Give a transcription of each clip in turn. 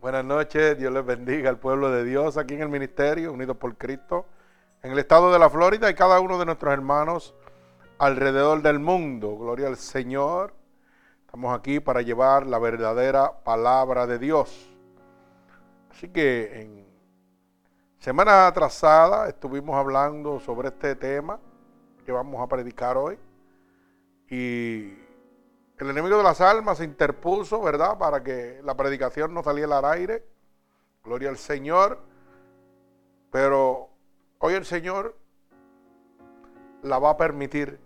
Buenas noches, Dios les bendiga al pueblo de Dios aquí en el ministerio, unidos por Cristo, en el estado de la Florida y cada uno de nuestros hermanos alrededor del mundo. Gloria al Señor. Estamos aquí para llevar la verdadera palabra de Dios. Así que en semana atrasada estuvimos hablando sobre este tema que vamos a predicar hoy. Y el enemigo de las almas se interpuso, ¿verdad? Para que la predicación no saliera al aire. Gloria al Señor. Pero hoy el Señor la va a permitir.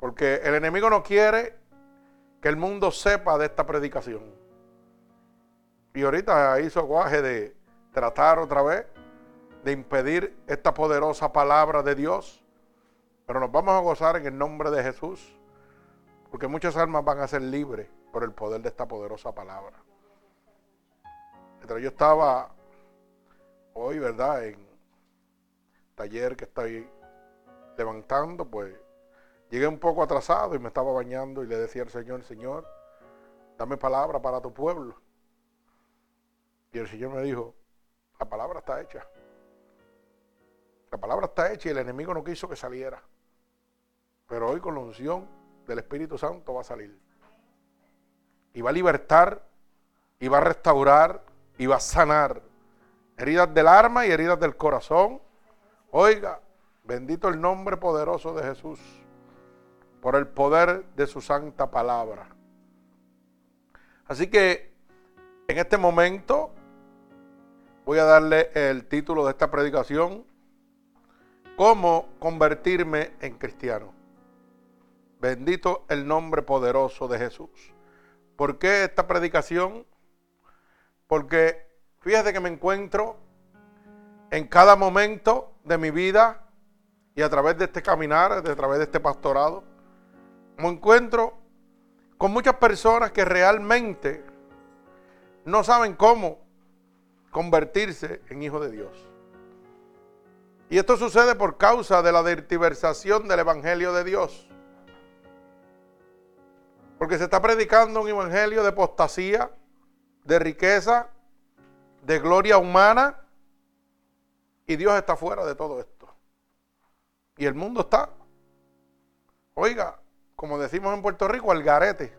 Porque el enemigo no quiere que el mundo sepa de esta predicación. Y ahorita hizo guaje de tratar otra vez de impedir esta poderosa palabra de Dios. Pero nos vamos a gozar en el nombre de Jesús. Porque muchas almas van a ser libres por el poder de esta poderosa palabra. Mientras yo estaba hoy, ¿verdad? En taller que estoy levantando, pues llegué un poco atrasado y me estaba bañando y le decía al Señor, Señor, dame palabra para tu pueblo. Y el Señor me dijo, la palabra está hecha. La palabra está hecha y el enemigo no quiso que saliera. Pero hoy con la unción del Espíritu Santo va a salir. Y va a libertar, y va a restaurar, y va a sanar heridas del alma y heridas del corazón. Oiga, bendito el nombre poderoso de Jesús por el poder de su santa palabra. Así que en este momento voy a darle el título de esta predicación, ¿Cómo convertirme en cristiano? Bendito el nombre poderoso de Jesús. ¿Por qué esta predicación? Porque fíjate que me encuentro en cada momento de mi vida y a través de este caminar, a través de este pastorado, me encuentro con muchas personas que realmente no saben cómo convertirse en hijos de Dios. Y esto sucede por causa de la diversación del Evangelio de Dios. Porque se está predicando un evangelio de apostasía, de riqueza, de gloria humana. Y Dios está fuera de todo esto. Y el mundo está, oiga, como decimos en Puerto Rico, al garete.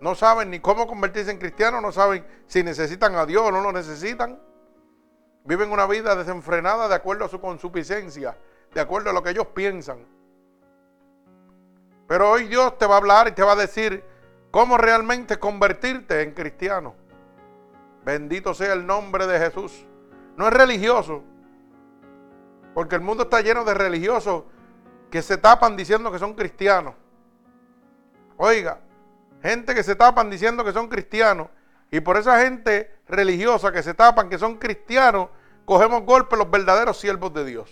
No saben ni cómo convertirse en cristianos, no saben si necesitan a Dios o no lo necesitan. Viven una vida desenfrenada de acuerdo a su consuficiencia, de acuerdo a lo que ellos piensan. Pero hoy Dios te va a hablar y te va a decir cómo realmente convertirte en cristiano. Bendito sea el nombre de Jesús. No es religioso. Porque el mundo está lleno de religiosos que se tapan diciendo que son cristianos. Oiga, gente que se tapan diciendo que son cristianos. Y por esa gente religiosa que se tapan que son cristianos, cogemos golpes los verdaderos siervos de Dios.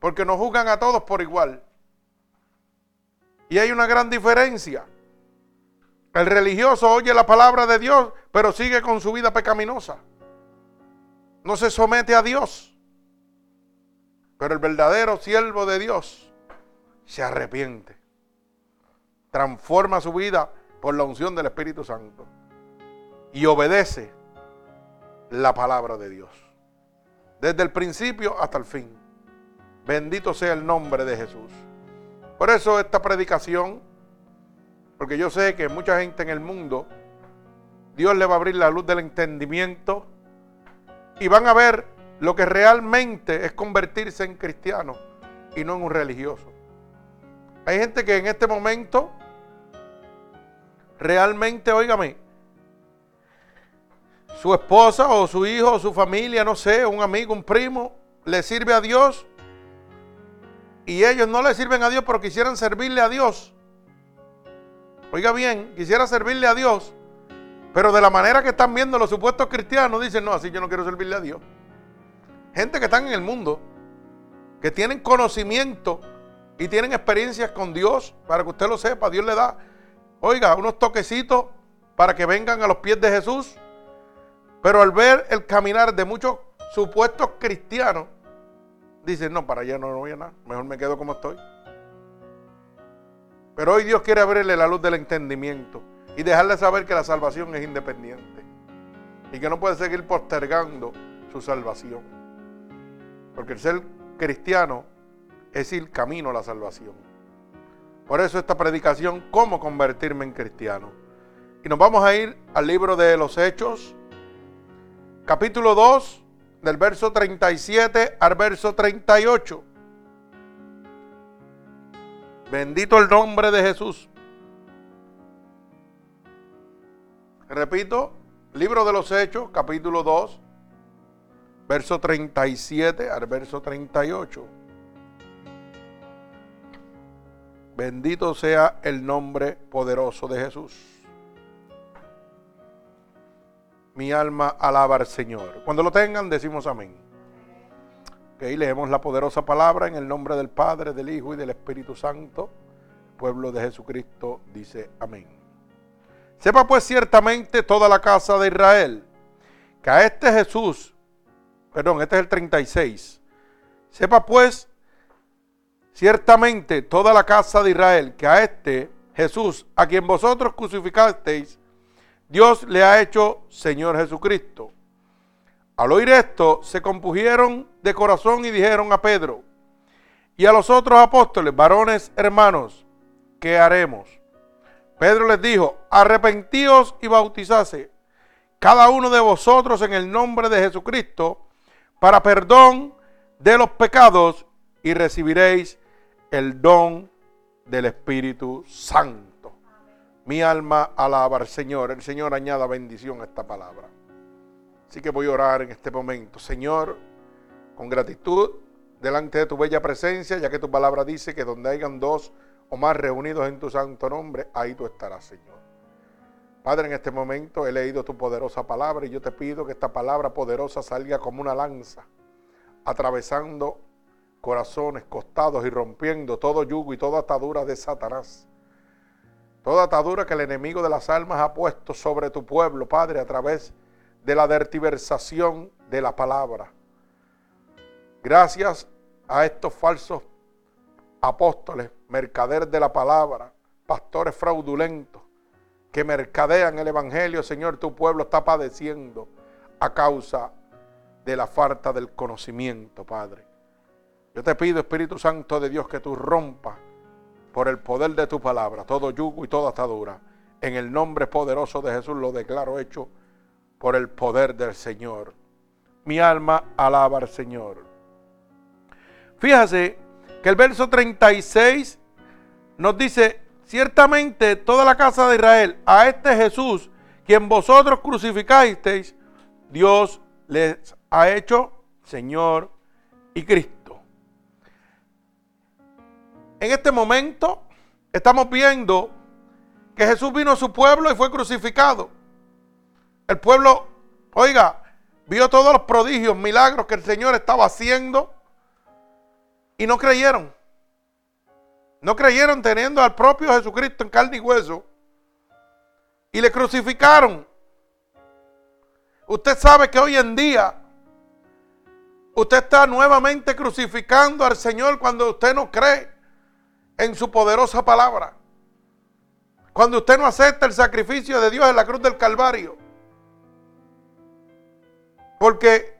Porque nos juzgan a todos por igual. Y hay una gran diferencia. El religioso oye la palabra de Dios, pero sigue con su vida pecaminosa. No se somete a Dios. Pero el verdadero siervo de Dios se arrepiente. Transforma su vida por la unción del Espíritu Santo. Y obedece la palabra de Dios. Desde el principio hasta el fin. Bendito sea el nombre de Jesús. Por eso esta predicación, porque yo sé que mucha gente en el mundo, Dios le va a abrir la luz del entendimiento y van a ver lo que realmente es convertirse en cristiano y no en un religioso. Hay gente que en este momento realmente, óigame, su esposa o su hijo o su familia, no sé, un amigo, un primo, le sirve a Dios y ellos no le sirven a Dios, pero quisieran servirle a Dios. Oiga bien, quisiera servirle a Dios, pero de la manera que están viendo los supuestos cristianos, dicen, no, así yo no quiero servirle a Dios. Gente que están en el mundo, que tienen conocimiento y tienen experiencias con Dios, para que usted lo sepa, Dios le da, oiga, unos toquecitos para que vengan a los pies de Jesús. Pero al ver el caminar de muchos supuestos cristianos, Dice, no, para allá no voy a nada, mejor me quedo como estoy. Pero hoy Dios quiere abrirle la luz del entendimiento y dejarle saber que la salvación es independiente. y que no puede seguir postergando su salvación. Porque el ser cristiano es el camino a la salvación. Por eso esta predicación, cómo convertirme en cristiano. Y nos vamos a ir al libro de los Hechos, capítulo 2, del verso 37 al verso 38. Bendito el nombre de Jesús. Repito, libro de los Hechos, capítulo 2, verso 37 al verso 38. Bendito sea el nombre poderoso de Jesús. Mi alma alaba al Señor. Cuando lo tengan, decimos amén. Ok, leemos la poderosa palabra en el nombre del Padre, del Hijo y del Espíritu Santo. pueblo de Jesucristo dice amén. Sepa pues ciertamente toda la casa de Israel que a este Jesús, perdón, este es el 36. Sepa pues ciertamente toda la casa de Israel que a este Jesús, a quien vosotros crucificasteis, Dios le ha hecho Señor Jesucristo. Al oír esto, se compugieron de corazón y dijeron a Pedro y a los otros apóstoles, varones hermanos, ¿qué haremos? Pedro les dijo, arrepentíos y bautizase cada uno de vosotros en el nombre de Jesucristo para perdón de los pecados y recibiréis el don del Espíritu Santo. Mi alma alaba al Señor. El Señor añada bendición a esta palabra. Así que voy a orar en este momento. Señor, con gratitud delante de tu bella presencia, ya que tu palabra dice que donde hayan dos o más reunidos en tu santo nombre, ahí tú estarás, Señor. Padre, en este momento he leído tu poderosa palabra y yo te pido que esta palabra poderosa salga como una lanza, atravesando corazones, costados y rompiendo todo yugo y toda atadura de Satanás. Toda atadura que el enemigo de las almas ha puesto sobre tu pueblo, Padre, a través de la dertiversación de la palabra. Gracias a estos falsos apóstoles, mercaderes de la palabra, pastores fraudulentos, que mercadean el Evangelio, Señor, tu pueblo está padeciendo a causa de la falta del conocimiento, Padre. Yo te pido, Espíritu Santo de Dios, que tú rompas por el poder de tu palabra todo yugo y toda atadura. En el nombre poderoso de Jesús lo declaro hecho por el poder del Señor. Mi alma alaba al Señor. Fíjase que el verso 36 nos dice, ciertamente toda la casa de Israel, a este Jesús, quien vosotros crucificasteis, Dios les ha hecho Señor y Cristo. En este momento estamos viendo que Jesús vino a su pueblo y fue crucificado. El pueblo, oiga, vio todos los prodigios, milagros que el Señor estaba haciendo y no creyeron. No creyeron teniendo al propio Jesucristo en carne y hueso. Y le crucificaron. Usted sabe que hoy en día usted está nuevamente crucificando al Señor cuando usted no cree en su poderosa palabra. Cuando usted no acepta el sacrificio de Dios en la cruz del Calvario. Porque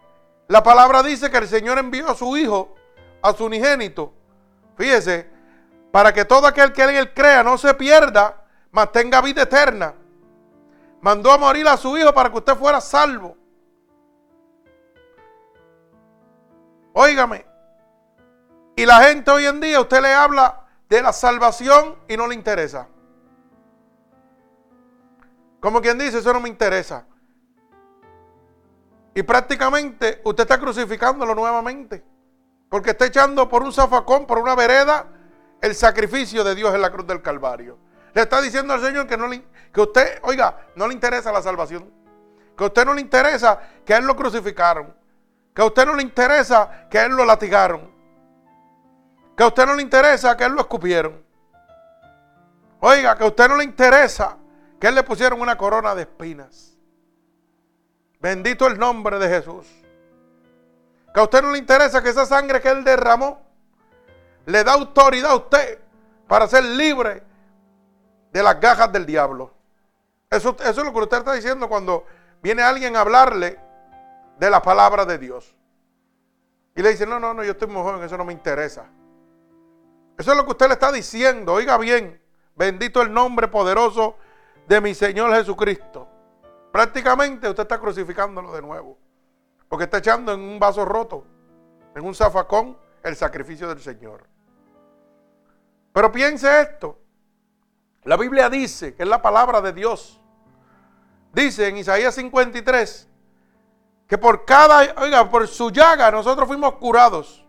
la palabra dice que el Señor envió a su Hijo a su unigénito. Fíjese, para que todo aquel que en él crea no se pierda, mas tenga vida eterna. Mandó a morir a su hijo para que usted fuera salvo. Óigame. Y la gente hoy en día, usted le habla de la salvación y no le interesa. Como quien dice, eso no me interesa. Y prácticamente usted está crucificándolo nuevamente. Porque está echando por un zafacón, por una vereda, el sacrificio de Dios en la cruz del Calvario. Le está diciendo al Señor que, no le, que usted, oiga, no le interesa la salvación. Que a usted no le interesa que a Él lo crucificaron. Que a usted no le interesa que a Él lo latigaron. Que a usted no le interesa que Él lo escupieron. Oiga, que a usted no le interesa que Él le pusieron una corona de espinas. Bendito el nombre de Jesús. Que a usted no le interesa que esa sangre que Él derramó le da autoridad a usted para ser libre de las gajas del diablo. Eso, eso es lo que usted está diciendo cuando viene alguien a hablarle de la palabra de Dios. Y le dice, no, no, no, yo estoy muy joven, eso no me interesa. Eso es lo que usted le está diciendo. Oiga bien, bendito el nombre poderoso de mi Señor Jesucristo. Prácticamente usted está crucificándolo de nuevo. Porque está echando en un vaso roto, en un zafacón, el sacrificio del Señor. Pero piense esto. La Biblia dice, que es la palabra de Dios, dice en Isaías 53, que por cada, oiga, por su llaga nosotros fuimos curados.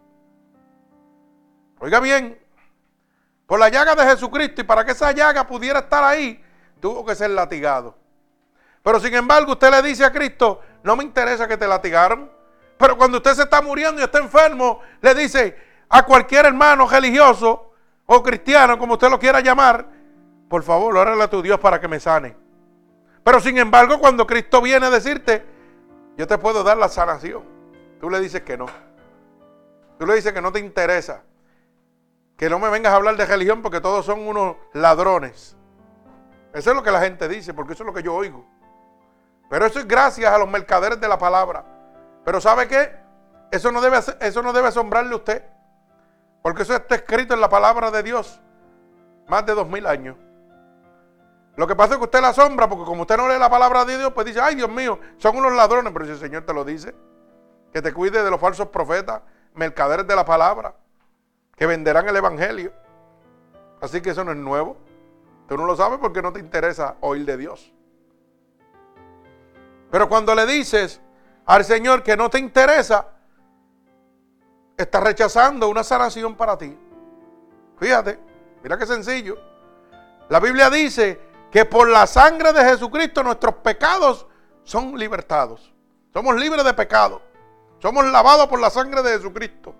Oiga bien, por la llaga de Jesucristo y para que esa llaga pudiera estar ahí, tuvo que ser latigado. Pero sin embargo usted le dice a Cristo, no me interesa que te latigaron. Pero cuando usted se está muriendo y está enfermo, le dice a cualquier hermano religioso o cristiano, como usted lo quiera llamar, por favor, órale a tu Dios para que me sane. Pero sin embargo, cuando Cristo viene a decirte, yo te puedo dar la sanación, tú le dices que no. Tú le dices que no te interesa. Que no me vengas a hablar de religión porque todos son unos ladrones. Eso es lo que la gente dice, porque eso es lo que yo oigo. Pero eso es gracias a los mercaderes de la palabra. Pero ¿sabe qué? Eso no debe, eso no debe asombrarle a usted. Porque eso está escrito en la palabra de Dios. Más de dos mil años. Lo que pasa es que usted la asombra porque como usted no lee la palabra de Dios, pues dice, ay Dios mío, son unos ladrones. Pero si el Señor te lo dice, que te cuide de los falsos profetas, mercaderes de la palabra, que venderán el Evangelio. Así que eso no es nuevo. Tú no lo sabes porque no te interesa oír de Dios. Pero cuando le dices al Señor que no te interesa, estás rechazando una sanación para ti. Fíjate, mira qué sencillo. La Biblia dice que por la sangre de Jesucristo nuestros pecados son libertados. Somos libres de pecado. Somos lavados por la sangre de Jesucristo.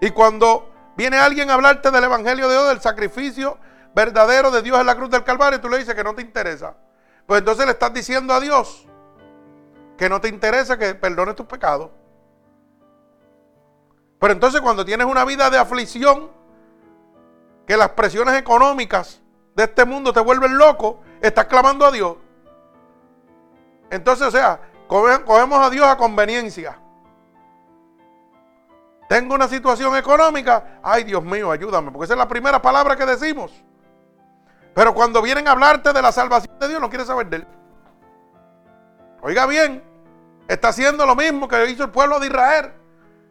Y cuando viene alguien a hablarte del Evangelio de Dios, del sacrificio verdadero de Dios en la cruz del Calvario, y tú le dices que no te interesa. Pues entonces le estás diciendo a Dios que no te interesa que perdones tus pecados. Pero entonces cuando tienes una vida de aflicción, que las presiones económicas de este mundo te vuelven loco, estás clamando a Dios. Entonces, o sea, cogemos a Dios a conveniencia. Tengo una situación económica, ay Dios mío, ayúdame, porque esa es la primera palabra que decimos. Pero cuando vienen a hablarte de la salvación de Dios, no quieres saber de él. Oiga bien, está haciendo lo mismo que hizo el pueblo de Israel.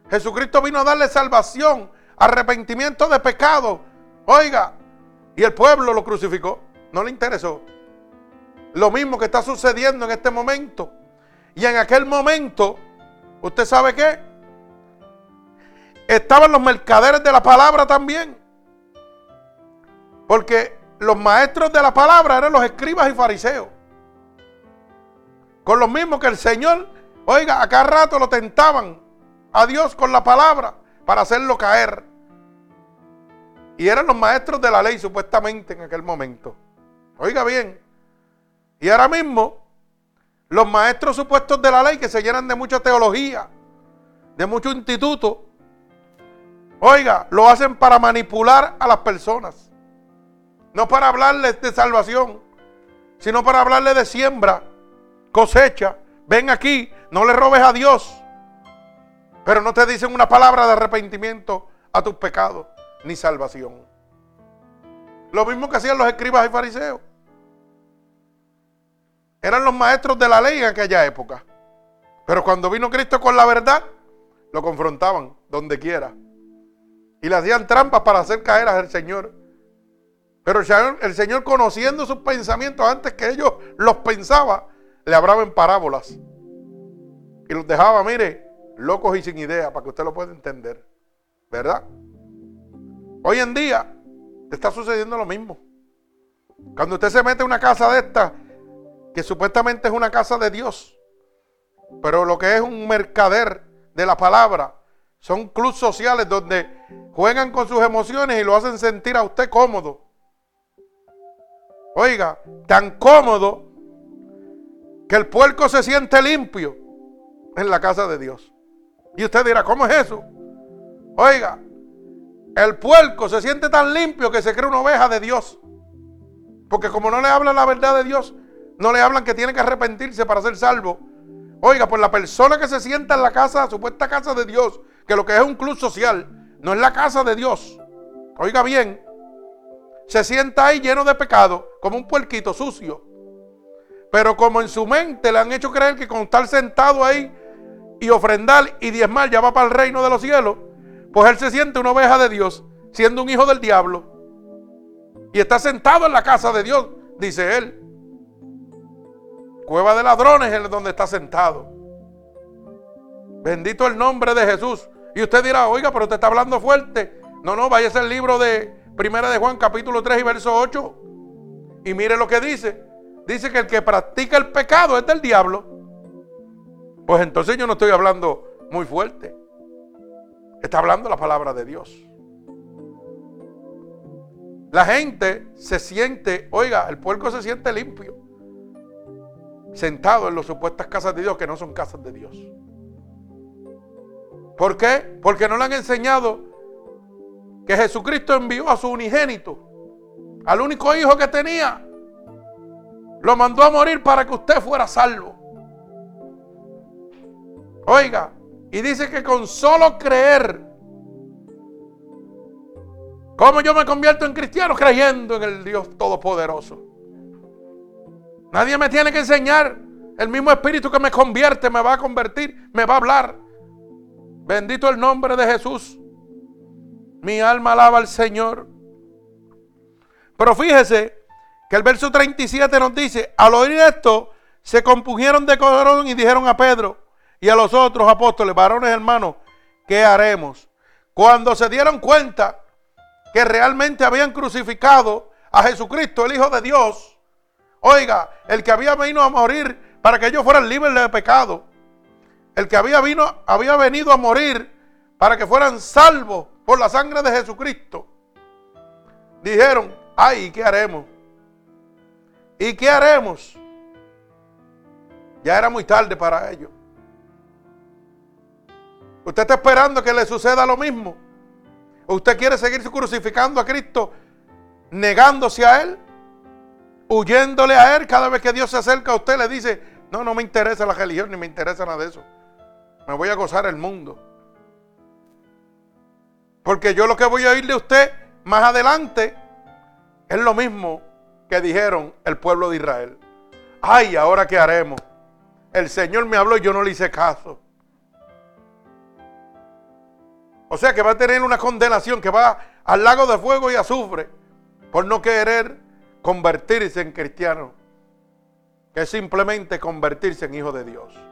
Jesucristo vino a darle salvación, arrepentimiento de pecado. Oiga, y el pueblo lo crucificó. No le interesó. Lo mismo que está sucediendo en este momento. Y en aquel momento, ¿usted sabe qué? Estaban los mercaderes de la palabra también. Porque los maestros de la palabra eran los escribas y fariseos. Con los mismos que el Señor, oiga, a cada rato lo tentaban a Dios con la palabra para hacerlo caer. Y eran los maestros de la ley supuestamente en aquel momento. Oiga bien. Y ahora mismo, los maestros supuestos de la ley que se llenan de mucha teología, de mucho instituto, oiga, lo hacen para manipular a las personas. No para hablarles de salvación, sino para hablarles de siembra, cosecha. Ven aquí, no le robes a Dios. Pero no te dicen una palabra de arrepentimiento a tus pecados ni salvación. Lo mismo que hacían los escribas y fariseos. Eran los maestros de la ley en aquella época. Pero cuando vino Cristo con la verdad, lo confrontaban donde quiera. Y le hacían trampas para hacer caer al Señor. Pero el Señor, conociendo sus pensamientos antes que ellos los pensaba, le hablaba en parábolas. Y los dejaba, mire, locos y sin idea, para que usted lo pueda entender. ¿Verdad? Hoy en día está sucediendo lo mismo. Cuando usted se mete en una casa de esta, que supuestamente es una casa de Dios, pero lo que es un mercader de la palabra, son clubes sociales donde juegan con sus emociones y lo hacen sentir a usted cómodo. Oiga, tan cómodo que el puerco se siente limpio en la casa de Dios. Y usted dirá, ¿cómo es eso? Oiga, el puerco se siente tan limpio que se cree una oveja de Dios. Porque como no le habla la verdad de Dios, No le hablan que tiene que arrepentirse para ser salvo. Oiga, pues la persona que se sienta en la casa, supuesta casa de Dios, que lo que es un club social, no es la casa de Dios. Oiga bien, se sienta ahí lleno de pecado, como un puerquito sucio. Pero como en su mente le han hecho creer que con estar sentado ahí y ofrendar y diezmar ya va para el reino de los cielos, pues él se siente una oveja de Dios, siendo un hijo del diablo. Y está sentado en la casa de Dios, dice él. Cueva de ladrones es donde está sentado. Bendito el nombre de Jesús. Y usted dirá, oiga, pero usted está hablando fuerte. No, no, vaya el libro de Primera de Juan, capítulo 3 y verso 8. Y mire lo que dice. Dice que el que practica el pecado es del diablo. Pues entonces yo no estoy hablando muy fuerte. Está hablando la palabra de Dios. La gente se siente, oiga, el puerco se siente limpio sentado en las supuestas casas de Dios que no son casas de Dios. ¿Por qué? Porque no le han enseñado que Jesucristo envió a su unigénito, al único hijo que tenía, lo mandó a morir para que usted fuera salvo. Oiga, y dice que con solo creer, ¿cómo yo me convierto en cristiano? Creyendo en el Dios Todopoderoso. Nadie me tiene que enseñar. El mismo espíritu que me convierte me va a convertir, me va a hablar. Bendito el nombre de Jesús. Mi alma alaba al Señor. Pero fíjese que el verso 37 nos dice, al oír esto, se compugieron de corazón y dijeron a Pedro y a los otros apóstoles, varones hermanos, ¿qué haremos? Cuando se dieron cuenta que realmente habían crucificado a Jesucristo, el Hijo de Dios, Oiga, el que había venido a morir para que ellos fueran libres de pecado. El que había, vino, había venido a morir para que fueran salvos por la sangre de Jesucristo. Dijeron, ay, ¿qué haremos? ¿Y qué haremos? Ya era muy tarde para ellos. ¿Usted está esperando que le suceda lo mismo? ¿Usted quiere seguir crucificando a Cristo negándose a Él? huyéndole a Él. Cada vez que Dios se acerca a usted le dice, no, no me interesa la religión, ni me interesa nada de eso. Me voy a gozar el mundo. Porque yo lo que voy a oír de usted más adelante es lo mismo que dijeron el pueblo de Israel. Ay, ahora qué haremos. El Señor me habló y yo no le hice caso. O sea que va a tener una condenación que va al lago de fuego y azufre por no querer convertirse en cristiano, que es simplemente convertirse en hijo de Dios.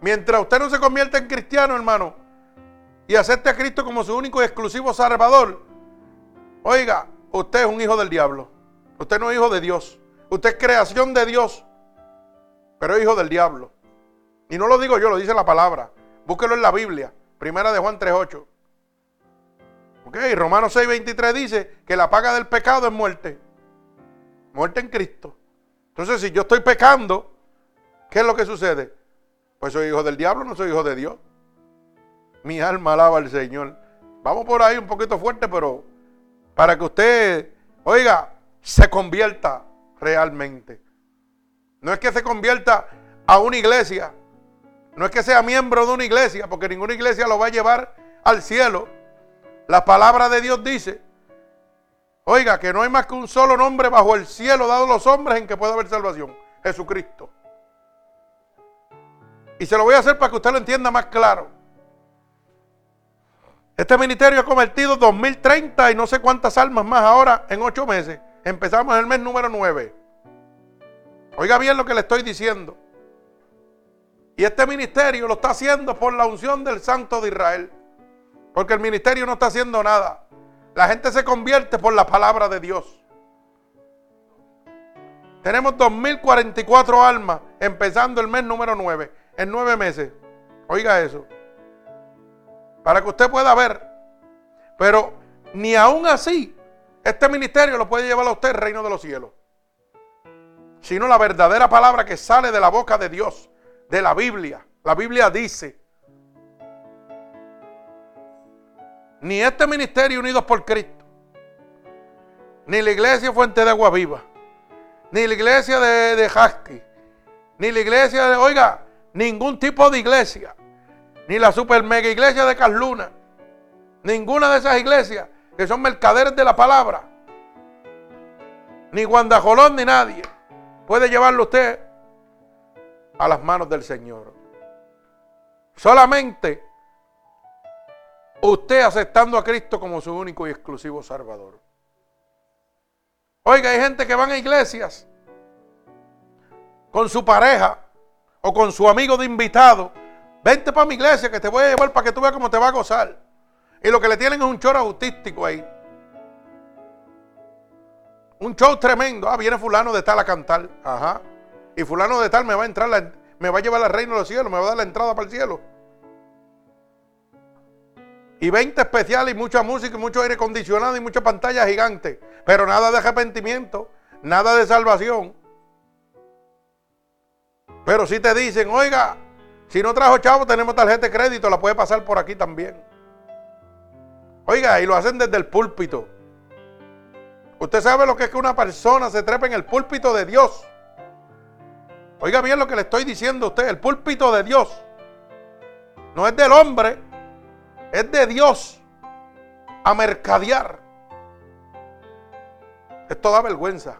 Mientras usted no se convierta en cristiano, hermano, y acepte a Cristo como su único y exclusivo salvador, oiga, usted es un hijo del diablo. Usted no es hijo de Dios. Usted es creación de Dios, pero es hijo del diablo. Y no lo digo yo, lo dice la palabra. Búsquelo en la Biblia, primera de Juan 3.8. Ok, Romanos 6.23 dice que la paga del pecado es muerte muerte en Cristo. Entonces, si yo estoy pecando, ¿qué es lo que sucede? Pues soy hijo del diablo, no soy hijo de Dios. Mi alma alaba al Señor. Vamos por ahí un poquito fuerte, pero para que usted, oiga, se convierta realmente. No es que se convierta a una iglesia. No es que sea miembro de una iglesia, porque ninguna iglesia lo va a llevar al cielo. La palabra de Dios dice Oiga, que no hay más que un solo nombre bajo el cielo dado a los hombres en que pueda haber salvación. Jesucristo. Y se lo voy a hacer para que usted lo entienda más claro. Este ministerio ha convertido 2030 y no sé cuántas almas más ahora en ocho meses. Empezamos el mes número 9. Oiga bien lo que le estoy diciendo. Y este ministerio lo está haciendo por la unción del Santo de Israel. Porque el ministerio no está haciendo nada. La gente se convierte por la palabra de Dios. Tenemos 2.044 almas empezando el mes número 9, en nueve meses. Oiga eso. Para que usted pueda ver. Pero ni aún así, este ministerio lo puede llevar a usted el reino de los cielos. Sino la verdadera palabra que sale de la boca de Dios, de la Biblia. La Biblia dice, ni este ministerio Unidos por Cristo, ni la iglesia Fuente de Agua Viva, ni la iglesia de, de ni la iglesia de, oiga, ningún tipo de iglesia, ni la super mega iglesia de Carluna, ninguna de esas iglesias que son mercaderes de la palabra, ni Guandajolón ni nadie puede llevarlo usted a las manos del Señor. Solamente usted aceptando a Cristo como su único y exclusivo Salvador. Oiga, hay gente que van a iglesias con su pareja o con su amigo de invitado. Vente para mi iglesia que te voy a llevar para que tú veas cómo te va a gozar. Y lo que le tienen es un show autístico ahí. Un show tremendo. Ah, viene fulano de tal a cantar. Ajá. Y fulano de tal me va a entrar, me va a llevar al reino de los cielos, me va a dar la entrada para el cielo. Y 20 especiales y mucha música y mucho aire acondicionado y mucha pantalla gigante. Pero nada de arrepentimiento, nada de salvación. Pero si te dicen, oiga, si no trajo chavo, tenemos tarjeta de crédito, la puede pasar por aquí también. Oiga, y lo hacen desde el púlpito. Usted sabe lo que es que una persona se trepa en el púlpito de Dios. Oiga bien lo que le estoy diciendo a usted, el púlpito de Dios. No es del hombre, es de Dios a mercadear. Esto da vergüenza.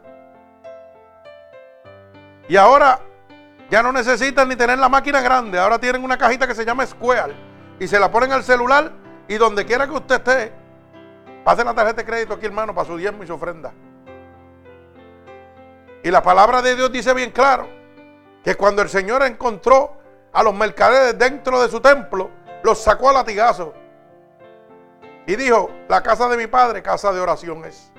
Y ahora ya no necesitan ni tener la máquina grande. Ahora tienen una cajita que se llama Square. Y se la ponen al celular. Y donde quiera que usted esté, pase la tarjeta de crédito aquí, hermano, para su diezmo y su ofrenda. Y la palabra de Dios dice bien claro que cuando el Señor encontró a los mercaderes dentro de su templo, los sacó a latigazos. Y dijo, la casa de mi padre, casa de oración es.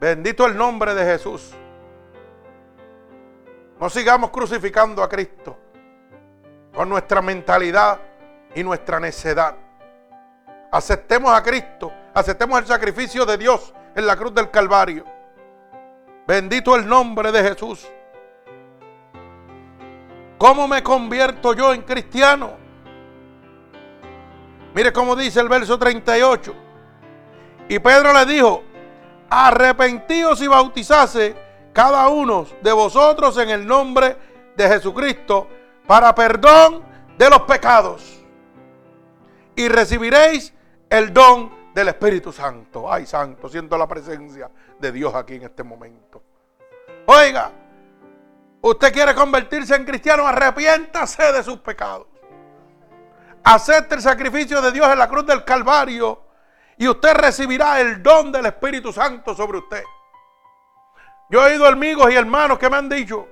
Bendito el nombre de Jesús. No sigamos crucificando a Cristo con nuestra mentalidad y nuestra necedad. Aceptemos a Cristo, aceptemos el sacrificio de Dios en la cruz del Calvario. Bendito el nombre de Jesús. ¿Cómo me convierto yo en cristiano? Mire cómo dice el verso 38. Y Pedro le dijo, arrepentíos y bautizase cada uno de vosotros en el nombre de Jesucristo para perdón de los pecados. Y recibiréis el don del Espíritu Santo. Ay, Santo, siento la presencia de Dios aquí en este momento. Oiga, usted quiere convertirse en cristiano, arrepiéntase de sus pecados. Acepte el sacrificio de Dios en la cruz del Calvario y usted recibirá el don del Espíritu Santo sobre usted. Yo he ido amigos y hermanos que me han dicho,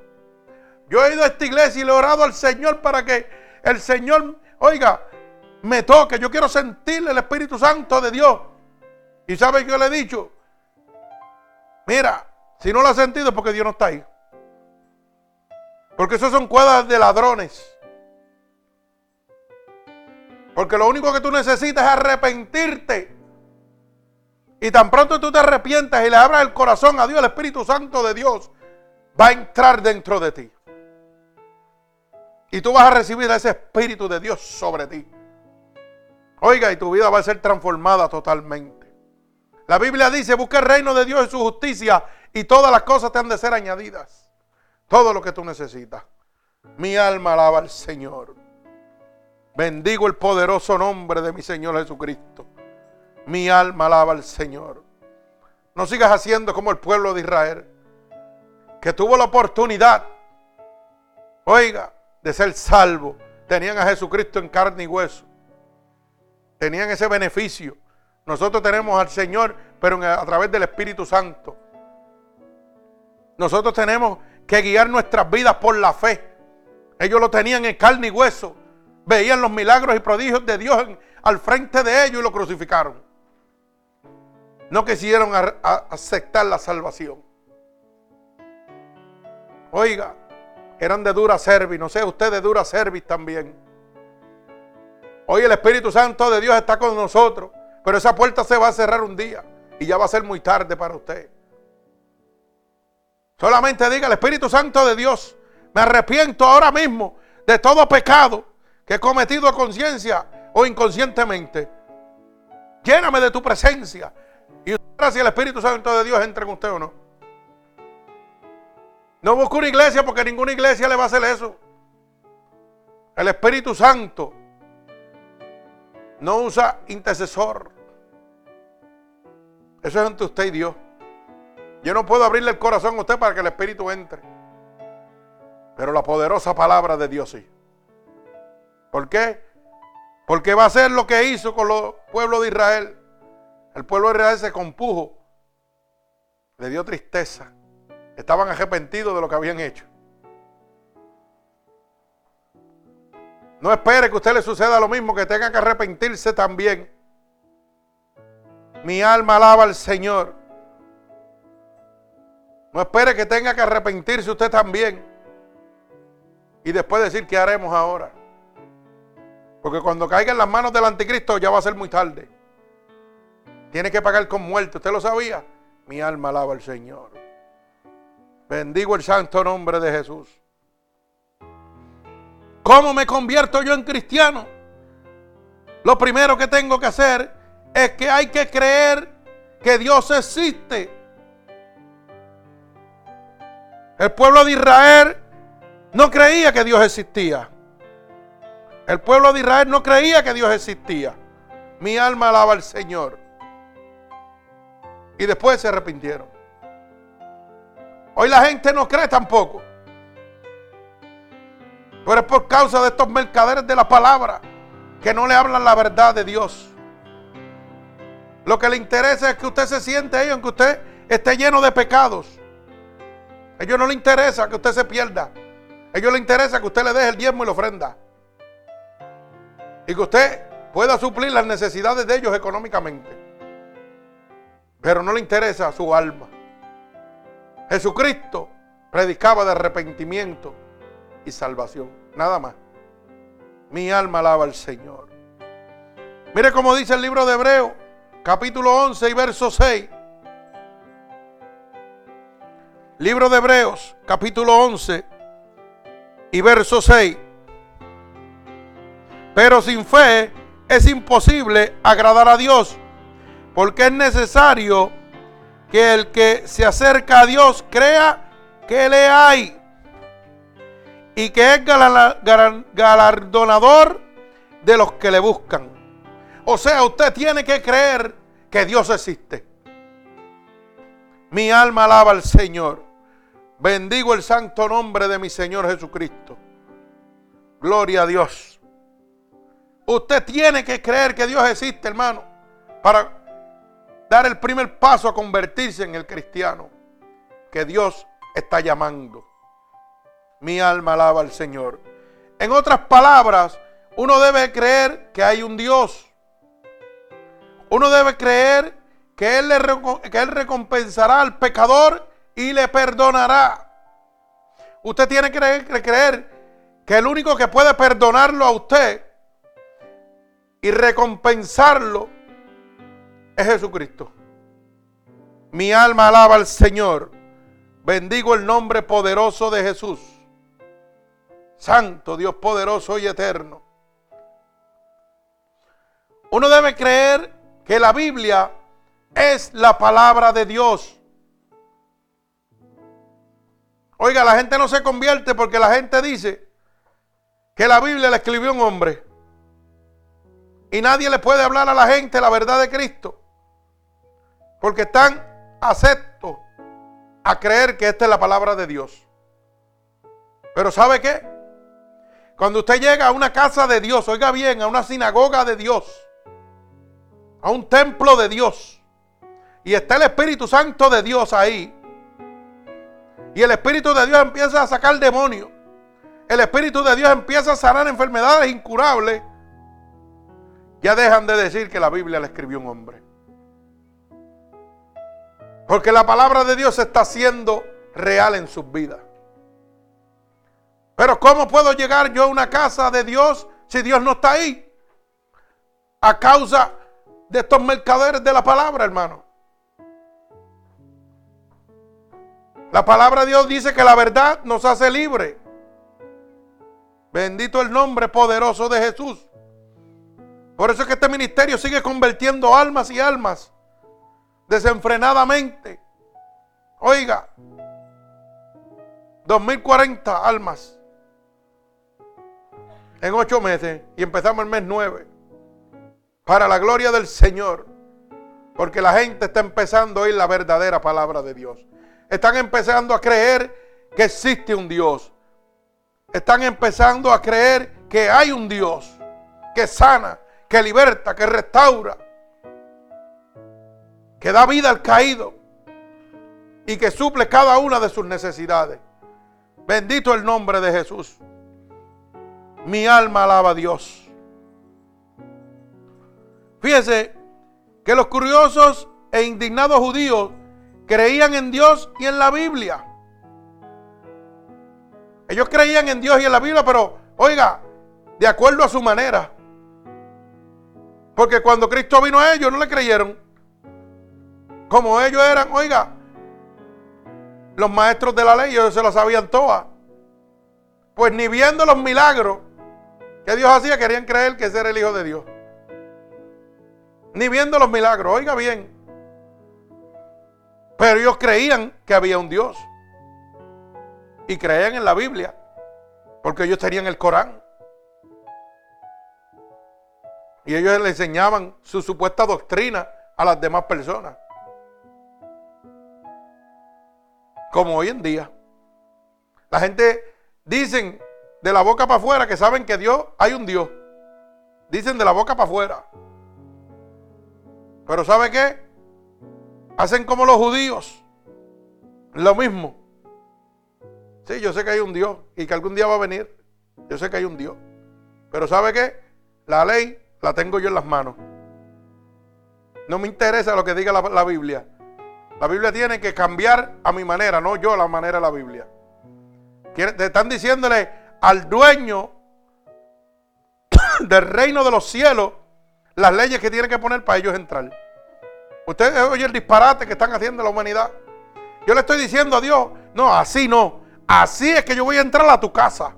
yo he ido a esta iglesia y le he orado al Señor para que el Señor, oiga, me toque. Yo quiero sentirle el Espíritu Santo de Dios. ¿Y sabe qué le he dicho? Mira, si no lo ha sentido es porque Dios no está ahí. Porque esos son cuadras de ladrones. Porque lo único que tú necesitas es arrepentirte. Y tan pronto tú te arrepientas y le abras el corazón a Dios, el Espíritu Santo de Dios va a entrar dentro de ti. Y tú vas a recibir ese Espíritu de Dios sobre ti. Oiga, y tu vida va a ser transformada totalmente. La Biblia dice, busca el reino de Dios y su justicia y todas las cosas te han de ser añadidas. Todo lo que tú necesitas. Mi alma alaba al Señor. Bendigo el poderoso nombre de mi Señor Jesucristo. Mi alma alaba al Señor. No sigas haciendo como el pueblo de Israel, que tuvo la oportunidad, oiga, de ser salvo. Tenían a Jesucristo en carne y hueso. Tenían ese beneficio. Nosotros tenemos al Señor, pero a través del Espíritu Santo. Nosotros tenemos que guiar nuestras vidas por la fe. Ellos lo tenían en carne y hueso veían los milagros y prodigios de Dios al frente de ellos y lo crucificaron. No quisieron aceptar la salvación. Oiga, eran de dura serviz, no sé, usted de dura serviz también. Hoy el Espíritu Santo de Dios está con nosotros, pero esa puerta se va a cerrar un día y ya va a ser muy tarde para usted. Solamente diga el Espíritu Santo de Dios, me arrepiento ahora mismo de todo pecado que he cometido a conciencia o inconscientemente. Lléname de tu presencia. Y usted verá si el Espíritu Santo de Dios entra en usted o no. No busque una iglesia porque ninguna iglesia le va a hacer eso. El Espíritu Santo no usa intercesor. Eso es entre usted y Dios. Yo no puedo abrirle el corazón a usted para que el Espíritu entre. Pero la poderosa palabra de Dios sí. ¿Por qué? Porque va a ser lo que hizo con los pueblos de Israel. El pueblo de Israel se compujo. Le dio tristeza. Estaban arrepentidos de lo que habían hecho. No espere que a usted le suceda lo mismo, que tenga que arrepentirse también. Mi alma alaba al Señor. No espere que tenga que arrepentirse usted también. Y después decir qué haremos ahora. Porque cuando caiga en las manos del anticristo ya va a ser muy tarde. Tiene que pagar con muerte. ¿Usted lo sabía? Mi alma alaba al Señor. Bendigo el santo nombre de Jesús. ¿Cómo me convierto yo en cristiano? Lo primero que tengo que hacer es que hay que creer que Dios existe. El pueblo de Israel no creía que Dios existía. El pueblo de Israel no creía que Dios existía. Mi alma alaba al Señor. Y después se arrepintieron. Hoy la gente no cree tampoco. Pero es por causa de estos mercaderes de la palabra que no le hablan la verdad de Dios. Lo que le interesa es que usted se siente ahí, aunque usted esté lleno de pecados. A ellos no le interesa que usted se pierda. A ellos le interesa que usted le deje el diezmo y la ofrenda. Y que usted pueda suplir las necesidades de ellos económicamente. Pero no le interesa su alma. Jesucristo predicaba de arrepentimiento y salvación. Nada más. Mi alma alaba al Señor. Mire cómo dice el libro de Hebreo, capítulo 11 y verso 6. Libro de Hebreos, capítulo 11 y verso 6. Pero sin fe es imposible agradar a Dios, porque es necesario que el que se acerca a Dios crea que le hay y que es galardonador de los que le buscan. O sea, usted tiene que creer que Dios existe. Mi alma alaba al Señor. Bendigo el santo nombre de mi Señor Jesucristo. Gloria a Dios. Usted tiene que creer que Dios existe, hermano, para dar el primer paso a convertirse en el cristiano que Dios está llamando. Mi alma alaba al Señor. En otras palabras, uno debe creer que hay un Dios. Uno debe creer que Él, le, que él recompensará al pecador y le perdonará. Usted tiene que creer, que creer que el único que puede perdonarlo a usted y recompensarlo es Jesucristo. Mi alma alaba al Señor. Bendigo el nombre poderoso de Jesús. Santo, Dios poderoso y eterno. Uno debe creer que la Biblia es la palabra de Dios. Oiga, la gente no se convierte porque la gente dice que la Biblia la escribió un hombre. Y nadie le puede hablar a la gente la verdad de Cristo. Porque están aceptos a creer que esta es la palabra de Dios. Pero ¿sabe qué? Cuando usted llega a una casa de Dios, oiga bien, a una sinagoga de Dios, a un templo de Dios, y está el Espíritu Santo de Dios ahí, y el Espíritu de Dios empieza a sacar demonios, el Espíritu de Dios empieza a sanar enfermedades incurables, ya dejan de decir que la Biblia la escribió un hombre. Porque la palabra de Dios está siendo real en sus vidas. Pero ¿cómo puedo llegar yo a una casa de Dios si Dios no está ahí? A causa de estos mercaderes de la palabra, hermano. La palabra de Dios dice que la verdad nos hace libre. Bendito el nombre poderoso de Jesús. Por eso es que este ministerio sigue convirtiendo almas y almas desenfrenadamente. Oiga, 2040 almas en ocho meses y empezamos el mes nueve. Para la gloria del Señor. Porque la gente está empezando a oír la verdadera palabra de Dios. Están empezando a creer que existe un Dios. Están empezando a creer que hay un Dios que sana, que liberta, que restaura, que da vida al caído y que suple cada una de sus necesidades. Bendito el nombre de Jesús. Mi alma alaba a Dios. Fíjese que los curiosos e indignados judíos creían en Dios y en la Biblia. Ellos creían en Dios y en la Biblia, pero oiga, de acuerdo a su manera. Porque cuando Cristo vino a ellos no le creyeron. Como ellos eran, oiga, los maestros de la ley, ellos se lo sabían todas. Pues ni viendo los milagros que Dios hacía, querían creer que ese era el Hijo de Dios. Ni viendo los milagros, oiga bien. Pero ellos creían que había un Dios. Y creían en la Biblia. Porque ellos tenían el Corán. Y ellos le enseñaban su supuesta doctrina a las demás personas. Como hoy en día. La gente dicen de la boca para afuera que saben que Dios hay un Dios. Dicen de la boca para afuera. Pero ¿sabe qué? Hacen como los judíos. Lo mismo. Sí, yo sé que hay un Dios y que algún día va a venir. Yo sé que hay un Dios. Pero ¿sabe qué? La ley la tengo yo en las manos. No me interesa lo que diga la, Biblia. La Biblia tiene que cambiar a mi manera, no yo la manera de la Biblia. Te están diciéndole al dueño del reino de los cielos las leyes que tiene que poner para ellos entrar. Usted oye el disparate que están haciendo la humanidad. Yo le estoy diciendo a Dios, no, así no. Así es que yo voy a entrar a tu casa.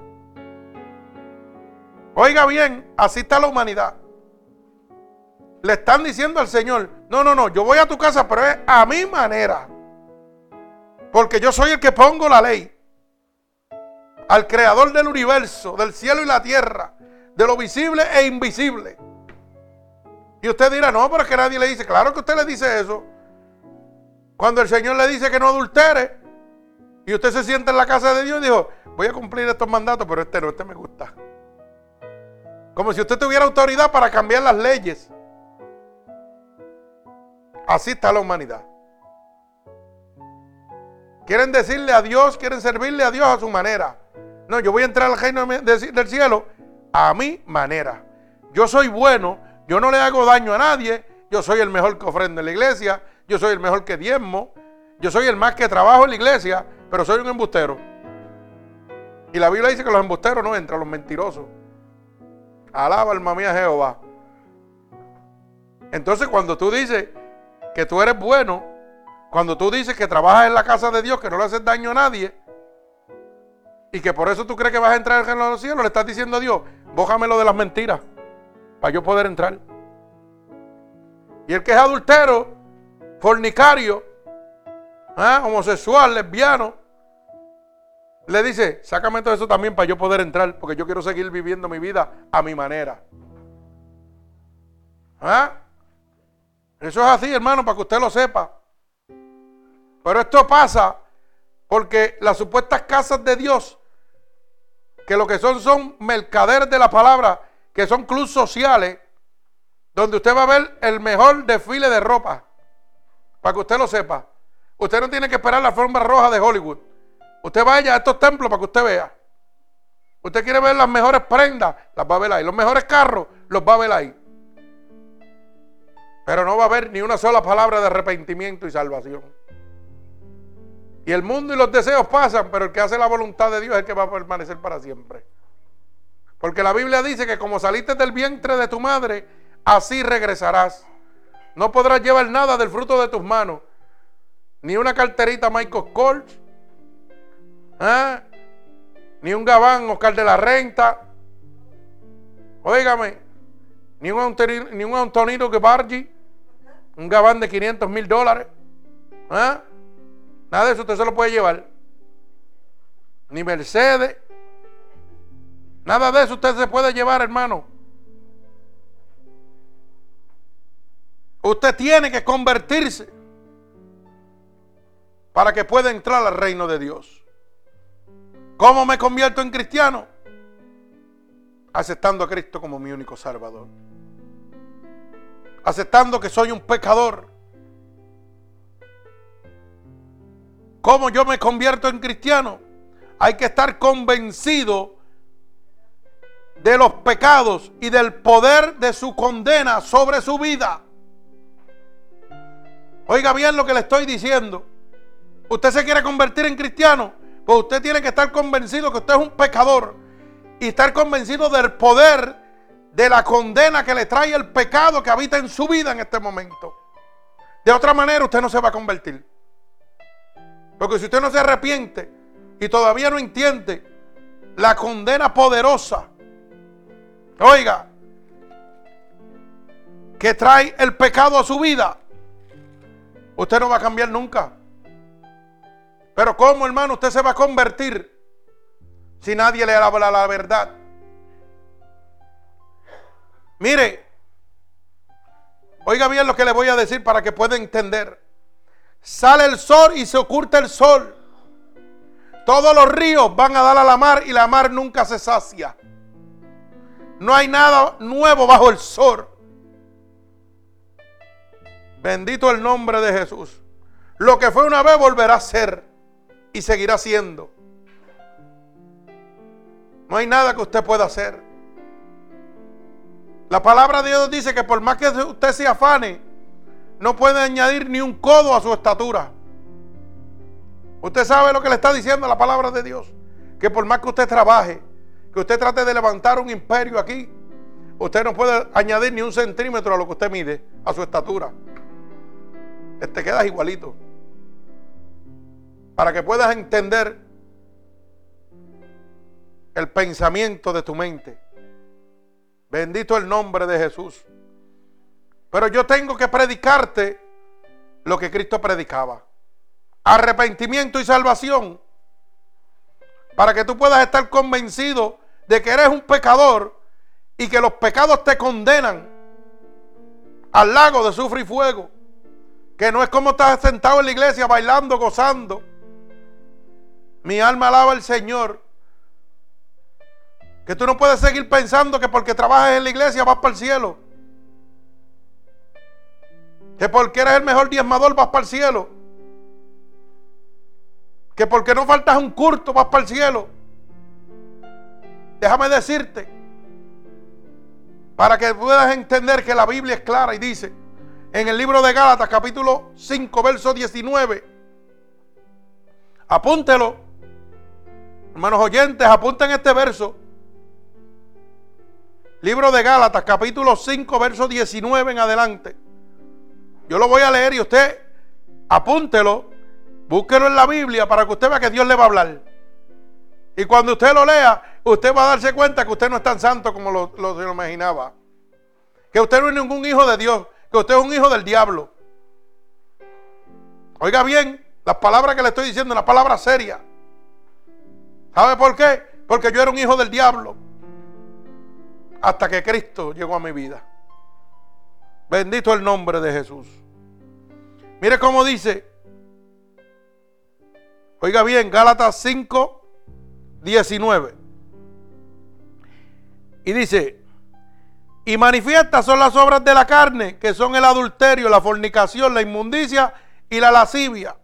Oiga bien, así está la humanidad le están diciendo al Señor, no, no, no, yo voy a tu casa, pero es a mi manera. Porque yo soy el que pongo la ley. Al creador del universo, del cielo y la tierra, de lo visible e invisible. Y usted dirá, no, pero es que nadie le dice, claro que usted le dice eso. Cuando el Señor le dice que no adultere, y usted se siente en la casa de Dios y dijo, voy a cumplir estos mandatos, pero este no, este me gusta. Como si usted tuviera autoridad para cambiar las leyes. Así está la humanidad. Quieren decirle a Dios, quieren servirle a Dios a su manera. No, yo voy a entrar al reino del cielo a mi manera. Yo soy bueno, yo no le hago daño a nadie, yo soy el mejor que ofrenda en la iglesia, yo soy el mejor que diezmo, yo soy el más que trabajo en la iglesia, pero soy un embustero. Y la Biblia dice que los embusteros no entran, los mentirosos. Alaba alma mía Jehová. Entonces cuando tú dices, que tú eres bueno, cuando tú dices que trabajas en la casa de Dios, que no le haces daño a nadie, y que por eso tú crees que vas a entrar de los cielos, le estás diciendo a Dios, bójamelo de las mentiras, para yo poder entrar. Y el que es adultero, fornicario, ¿ah? homosexual, lesbiano, le dice, sácame todo eso también para yo poder entrar, porque yo quiero seguir viviendo mi vida a mi manera. ¿Ah? Eso es así, hermano, para que usted lo sepa. Pero esto pasa porque las supuestas casas de Dios, que lo que son son mercaderes de la palabra, que son clubes sociales, donde usted va a ver el mejor desfile de ropa, para que usted lo sepa. Usted no tiene que esperar la forma roja de Hollywood. Usted vaya a estos templos para que usted vea. Usted quiere ver las mejores prendas, las va a ver ahí. Los mejores carros, los va a ver ahí. Pero no va a haber ni una sola palabra de arrepentimiento y salvación. Y el mundo y los deseos pasan, pero el que hace la voluntad de Dios es el que va a permanecer para siempre. Porque la Biblia dice que como saliste del vientre de tu madre, así regresarás. No podrás llevar nada del fruto de tus manos. Ni una carterita Michael Kors. ¿eh? Ni un gabán Oscar de la Renta. Óigame. Ni un, ni un Antonino. Un gabán de 500 mil dólares. ¿Ah? Nada de eso usted se lo puede llevar. Ni Mercedes. Nada de eso usted se puede llevar, hermano. Usted tiene que convertirse para que pueda entrar al reino de Dios. ¿Cómo me convierto en cristiano? Aceptando a Cristo como mi único Salvador. Aceptando que soy un pecador. ¿Cómo yo me convierto en cristiano? Hay que estar convencido de los pecados y del poder de su condena sobre su vida. Oiga bien lo que le estoy diciendo. Usted se quiere convertir en cristiano, pues usted tiene que estar convencido que usted es un pecador y estar convencido del poder de la condena que le trae el pecado que habita en su vida en este momento. De otra manera usted no se va a convertir. Porque si usted no se arrepiente y todavía no entiende la condena poderosa, oiga, que trae el pecado a su vida, usted no va a cambiar nunca. Pero ¿cómo, hermano, usted se va a convertir si nadie le habla la verdad? Mire, oiga bien lo que le voy a decir para que pueda entender. Sale el sol y se oculta el sol. Todos los ríos van a dar a la mar y la mar nunca se sacia. No hay nada nuevo bajo el sol. Bendito el nombre de Jesús. Lo que fue una vez volverá a ser y seguirá siendo. No hay nada que usted pueda hacer. La palabra de Dios dice que por más que usted se afane, no puede añadir ni un codo a su estatura. Usted sabe lo que le está diciendo la palabra de Dios. Que por más que usted trabaje, que usted trate de levantar un imperio aquí, usted no puede añadir ni un centímetro a lo que usted mide, a su estatura. Te quedas igualito para que puedas entender el pensamiento de tu mente. Bendito el nombre de Jesús. Pero yo tengo que predicarte lo que Cristo predicaba. Arrepentimiento y salvación. Para que tú puedas estar convencido de que eres un pecador y que los pecados te condenan al lago de sufre y fuego. Que no es como estar sentado en la iglesia bailando, gozando mi alma alaba al Señor. Que tú no puedes seguir pensando que porque trabajas en la iglesia vas para el cielo. Que porque eres el mejor diezmador vas para el cielo. Que porque no faltas un curto vas para el cielo. Déjame decirte, para que puedas entender que la Biblia es clara y dice en el libro de Gálatas capítulo 5 verso 19, apúntelo. Hermanos oyentes, apunten este verso. Libro de Gálatas, capítulo 5, verso 19 en adelante. Yo lo voy a leer y usted apúntelo, búsquelo en la Biblia para que usted vea que Dios le va a hablar. Y cuando usted lo lea, usted va a darse cuenta que usted no es tan santo como lo, lo imaginaba. Que usted no es ningún hijo de Dios, que usted es un hijo del diablo. Oiga bien, las palabras que le estoy diciendo, una palabra seria. ¿Sabe por qué? Porque yo era un hijo del diablo. Hasta que Cristo llegó a mi vida. Bendito el nombre de Jesús. Mire cómo dice. Oiga bien, Gálatas 5, 19. Y dice, y manifiestas son las obras de la carne, que son el adulterio, la fornicación, la inmundicia y la lascivia.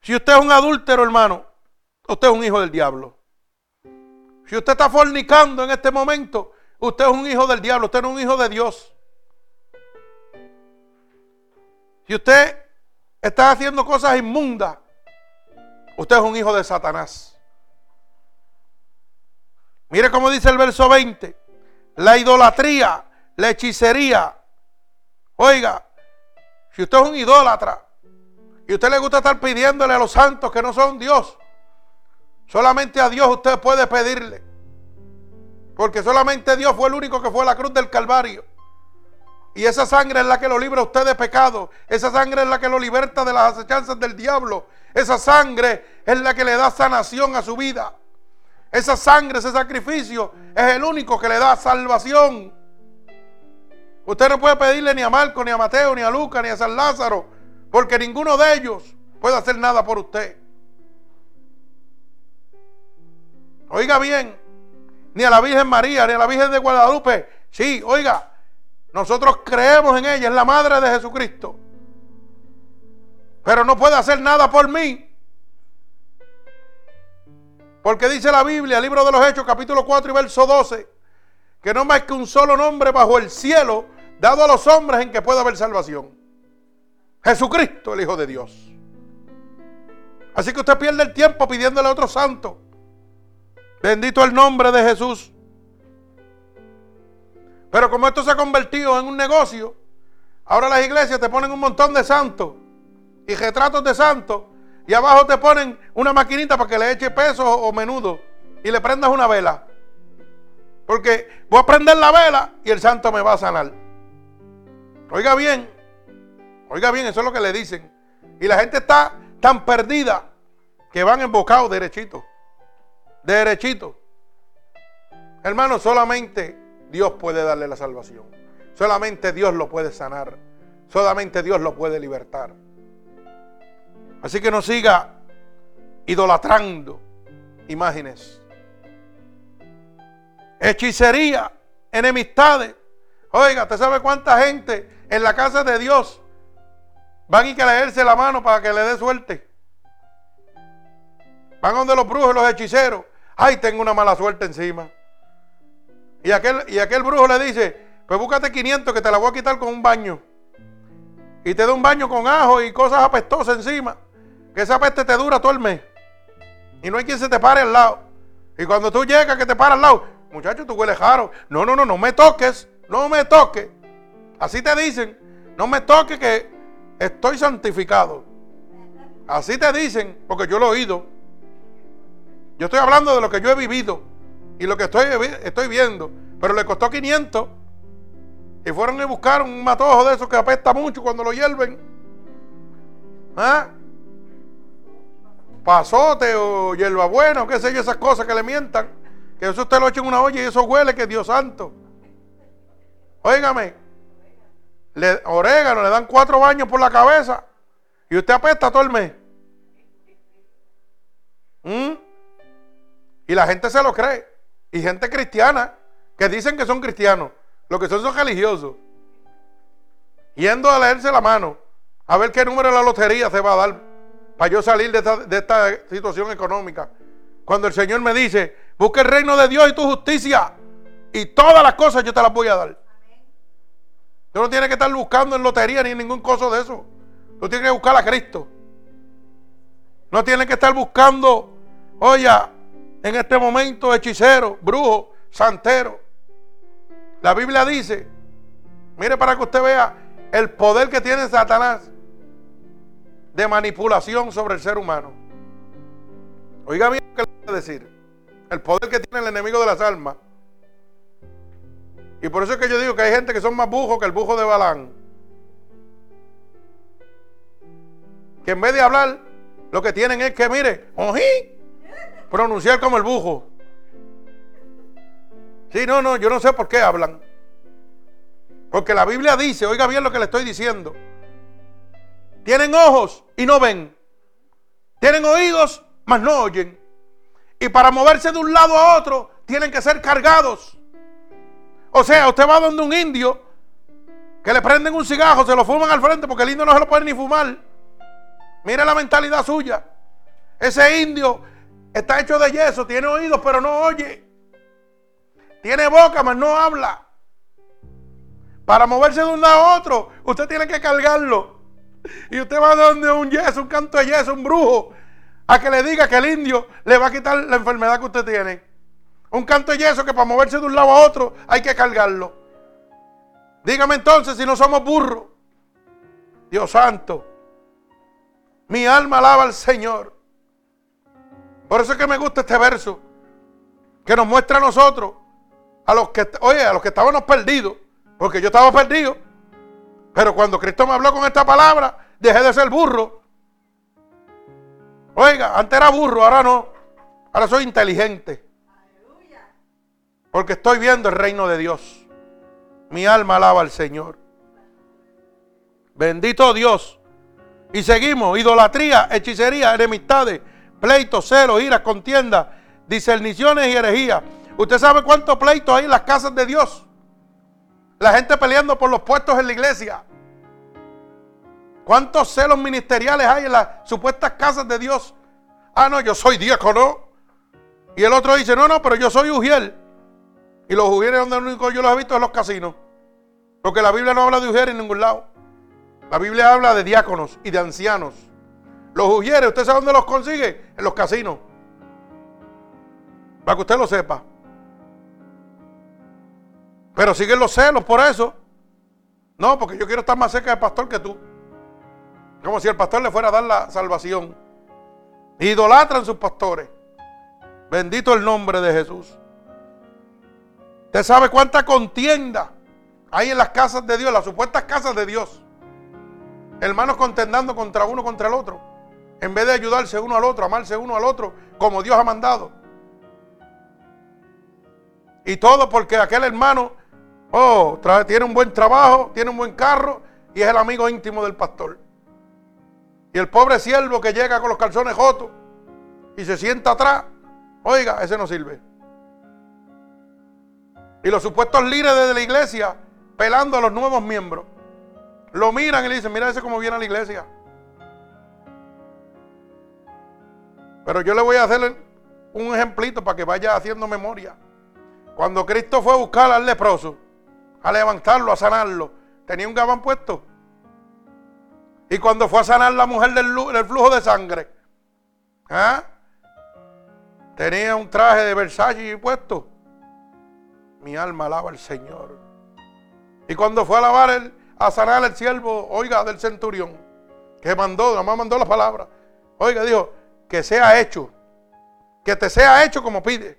Si usted es un adúltero, hermano, usted es un hijo del diablo. Si usted está fornicando en este momento, usted es un hijo del diablo, usted no es un hijo de Dios. Si usted está haciendo cosas inmundas, usted es un hijo de Satanás. Mire cómo dice el verso 20. La idolatría, la hechicería. Oiga, si usted es un idólatra y usted le gusta estar pidiéndole a los santos que no son Dios, Solamente a Dios usted puede pedirle. Porque solamente Dios fue el único que fue a la cruz del Calvario. Y esa sangre es la que lo libra a usted de pecado. Esa sangre es la que lo liberta de las acechanzas del diablo. Esa sangre es la que le da sanación a su vida. Esa sangre, ese sacrificio es el único que le da salvación. Usted no puede pedirle ni a Marco, ni a Mateo, ni a Lucas, ni a San Lázaro, porque ninguno de ellos puede hacer nada por usted. Oiga bien, ni a la Virgen María, ni a la Virgen de Guadalupe. Sí, oiga, nosotros creemos en ella, es la madre de Jesucristo. Pero no puede hacer nada por mí. Porque dice la Biblia, el libro de los Hechos, capítulo 4 y verso 12, que no más que un solo nombre bajo el cielo dado a los hombres en que pueda haber salvación. Jesucristo, el Hijo de Dios. Así que usted pierde el tiempo pidiéndole a otro santo. Bendito el nombre de Jesús. Pero como esto se ha convertido en un negocio, ahora las iglesias te ponen un montón de santos y retratos de santos y abajo te ponen una maquinita para que le eche peso o menudo y le prendas una vela. Porque voy a prender la vela y el santo me va a sanar. Oiga bien, oiga bien, eso es lo que le dicen. Y la gente está tan perdida que van embocados derechito. Derechito. Hermano, solamente Dios puede darle la salvación. Solamente Dios lo puede sanar. Solamente Dios lo puede libertar. Así que no siga idolatrando imágenes. Hechicería, enemistades. Oiga, ¿usted sabe cuánta gente en la casa de Dios van y que leerse la mano para que le dé suerte? Van donde los brujos los hechiceros. Ay, tengo una mala suerte encima. Y aquel, y aquel brujo le dice, pues búscate 500 que te la voy a quitar con un baño. Y te da un baño con ajo y cosas apestosas encima. Que esa peste te dura todo el mes. Y no hay quien se te pare al lado. Y cuando tú llegas que te para al lado, muchacho, tú hueles jaro. No, no, no, no me toques. No me toques. Así te dicen. No me toques que estoy santificado. Así te dicen, porque yo lo he oído. Yo estoy hablando de lo que yo he vivido. Y lo que estoy, estoy viendo. Pero le costó 500. Y fueron a buscar un matojo de esos que apesta mucho cuando lo hierven. ¿Ah? Pasote o hierbabuena o qué sé yo, esas cosas que le mientan. Que eso usted lo echa en una olla y eso huele, que Dios santo. Óigame. Orégano, le dan cuatro baños por la cabeza. Y usted apesta todo el mes. ¿Mm? Y la gente se lo cree y gente cristiana que dicen que son cristianos, lo que son son religiosos, yendo a leerse la mano, a ver qué número de la lotería se va a dar para yo salir de esta, situación económica. Cuando el Señor me dice, busca el reino de Dios y tu justicia, y todas las cosas yo te las voy a dar. Tú no tienes que estar buscando en lotería ni en ningún coso de eso. Tú tienes que buscar a Cristo. No tienes que estar buscando, oye, en este momento hechicero, brujo, santero. La Biblia dice, mire para que usted vea el poder que tiene Satanás de manipulación sobre el ser humano. Oiga bien lo que le voy a decir. El poder que tiene el enemigo de las almas. Y por eso es que yo digo que hay gente que son más bujos que el bujo de Balán. Que en vez de hablar, lo que tienen es que, mire, ojí, pronunciar como el bujo. Sí, no, no, yo no sé por qué hablan. Porque la Biblia dice, oiga bien lo que le estoy diciendo. Tienen ojos y no ven. Tienen oídos, mas no oyen. Y para moverse de un lado a otro, tienen que ser cargados. O sea, usted va donde un indio que le prenden un cigarro, se lo fuman al frente porque el indio no se lo puede ni fumar. Mire la mentalidad suya. Ese indio Está hecho de yeso, tiene oídos pero no oye. Tiene boca, mas no habla. Para moverse de un lado a otro, usted tiene que cargarlo. Y usted va donde un yeso, un canto de yeso, un brujo, a que le diga que el indio le va a quitar la enfermedad que usted tiene. Un canto de yeso que para moverse de un lado a otro hay que cargarlo. Dígame entonces si no somos burros. Dios santo. Mi alma alaba al Señor. Por eso es que me gusta este verso. Que nos muestra a nosotros, a los que, oye, a los que estábamos perdidos. Porque yo estaba perdido. Pero cuando Cristo me habló con esta palabra, dejé de ser burro. Oiga, antes era burro, ahora no. Ahora soy inteligente. Porque estoy viendo el reino de Dios. Mi alma alaba al Señor. Bendito Dios. Y seguimos, idolatría, hechicería, enemistades, pleitos, celos, ira, contienda, discerniciones y herejía. ¿Usted sabe cuántos pleitos hay en las casas de Dios? La gente peleando por los puestos en la iglesia. ¿Cuántos celos ministeriales hay en las supuestas casas de Dios? Ah, no, yo soy diácono. Y el otro dice, no, no, pero yo soy ujiel. Y los ujieres donde único yo los he visto en los casinos. Porque la Biblia no habla de ujieres en ningún lado. La Biblia habla de diáconos y de ancianos. Los ujieres, ¿usted sabe dónde los consigue? En los casinos. Para que usted lo sepa. Pero siguen los celos por eso. No, porque yo quiero estar más cerca del pastor que tú. Como si el pastor le fuera a dar la salvación. Idolatran sus pastores. Bendito el nombre de Jesús. Usted sabe cuánta contienda hay en las casas de Dios, las supuestas casas de Dios. Hermanos contendando contra uno contra el otro. En vez de ayudarse uno al otro, amarse uno al otro, como Dios ha mandado. Y todo porque aquel hermano Oh, tiene un buen trabajo, tiene un buen carro y es el amigo íntimo del pastor. Y el pobre siervo que llega con los calzones jotos y se sienta atrás, oiga, ese no sirve. Y los supuestos líderes de la iglesia pelando a los nuevos miembros. Lo miran y le dicen, mira ese como viene a la iglesia. Pero yo le voy a hacer un ejemplito para que vaya haciendo memoria. Cuando Cristo fue a buscar al leproso, a levantarlo, a sanarlo. Tenía un gabán puesto. Y cuando fue a sanar la mujer del, flujo de sangre, ¿ah? tenía un traje de Versace puesto. Mi alma alaba al Señor. Y cuando fue a lavar el, a sanar el siervo, oiga, del centurión, que mandó, nada más mandó la palabra. Oiga, dijo, que sea hecho, que te sea hecho como pide.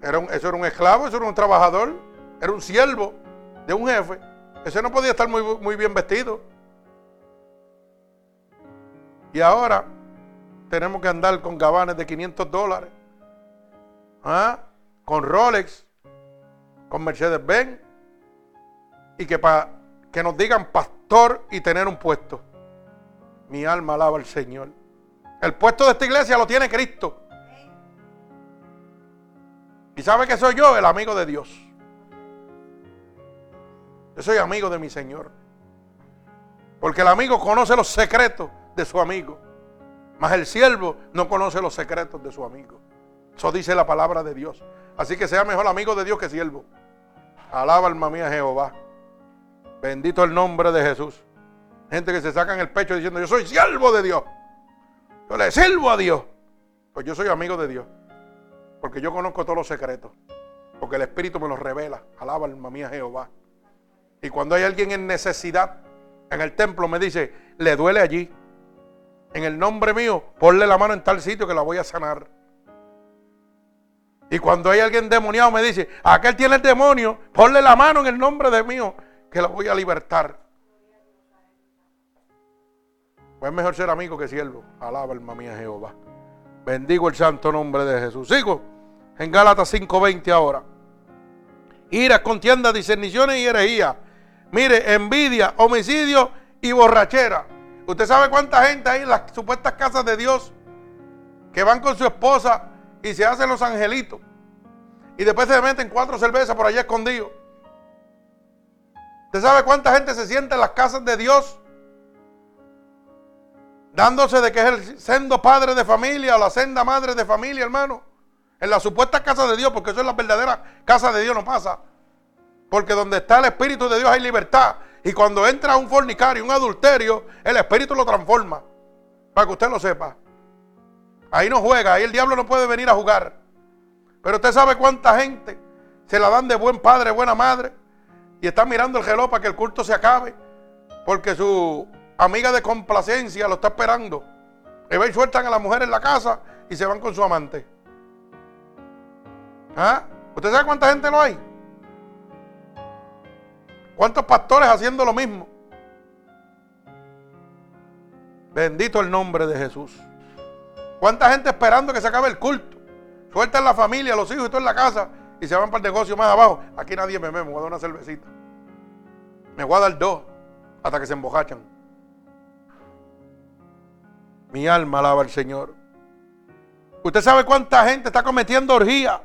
Era eso era un esclavo, eso era un trabajador, era un siervo de un jefe. Ese no podía estar muy, muy bien vestido. Y ahora tenemos que andar con gabanes de 500 dólares, ¿ah? con Rolex, con Mercedes-Benz, y que, para que nos digan pastor y tener un puesto. Mi alma alaba al Señor. El puesto de esta iglesia lo tiene Cristo. ¿Y sabe que soy yo? El amigo de Dios. Yo soy amigo de mi Señor. Porque el amigo conoce los secretos de su amigo. Mas el siervo no conoce los secretos de su amigo. Eso dice la palabra de Dios. Así que sea mejor amigo de Dios que siervo. Alaba alma mía Jehová. Bendito el nombre de Jesús. Gente que se saca en el pecho diciendo, yo soy siervo de Dios. Yo le sirvo a Dios. Pues yo soy amigo de Dios. Porque yo conozco todos los secretos. Porque el Espíritu me los revela. Alaba alma mía Jehová. Y cuando hay alguien en necesidad en el templo, me dice, le duele allí. En el nombre mío, ponle la mano en tal sitio que la voy a sanar. Y cuando hay alguien demoniado, me dice, aquel tiene el demonio, ponle la mano en el nombre de mío que la voy a libertar. Pues es mejor ser amigo que siervo. Alaba alma mía Jehová. Bendigo el santo nombre de Jesús. Sigo en Gálatas 5:20 ahora. Ira, contienda, discerniciones y herejía. Mire, envidia, homicidio y borrachera. ¿Usted sabe cuánta gente hay en las supuestas casas de Dios que van con su esposa y se hacen los angelitos? Y después se meten cuatro cervezas por allá escondidos. ¿Usted sabe cuánta gente se siente en las casas de Dios dándose de que es el sendo padre de familia o la senda madre de familia, hermano. En la supuesta casa de Dios, porque eso es la verdadera casa de Dios, no pasa. Porque donde está el Espíritu de Dios hay libertad. Y cuando entra un fornicario, un adulterio, el Espíritu lo transforma. Para que usted lo sepa. Ahí no juega, ahí el diablo no puede venir a jugar. Pero usted sabe cuánta gente se la dan de buen padre, buena madre. Y está mirando el reloj para que el culto se acabe. Porque su amiga de complacencia lo está esperando. Y ven, sueltan a la mujer en la casa y se van con su amante. ¿Ah? ¿Usted sabe cuánta gente lo hay? ¿Cuántos pastores haciendo lo mismo? Bendito el nombre de Jesús. ¿Cuánta gente esperando que se acabe el culto? Sueltan la familia, los hijos y todo en la casa y se van para el negocio más abajo. Aquí nadie me ve, me voy a dar una cervecita. Me voy a dar dos hasta que se embojachan. Mi alma alaba al Señor. Usted sabe cuánta gente está cometiendo orgía.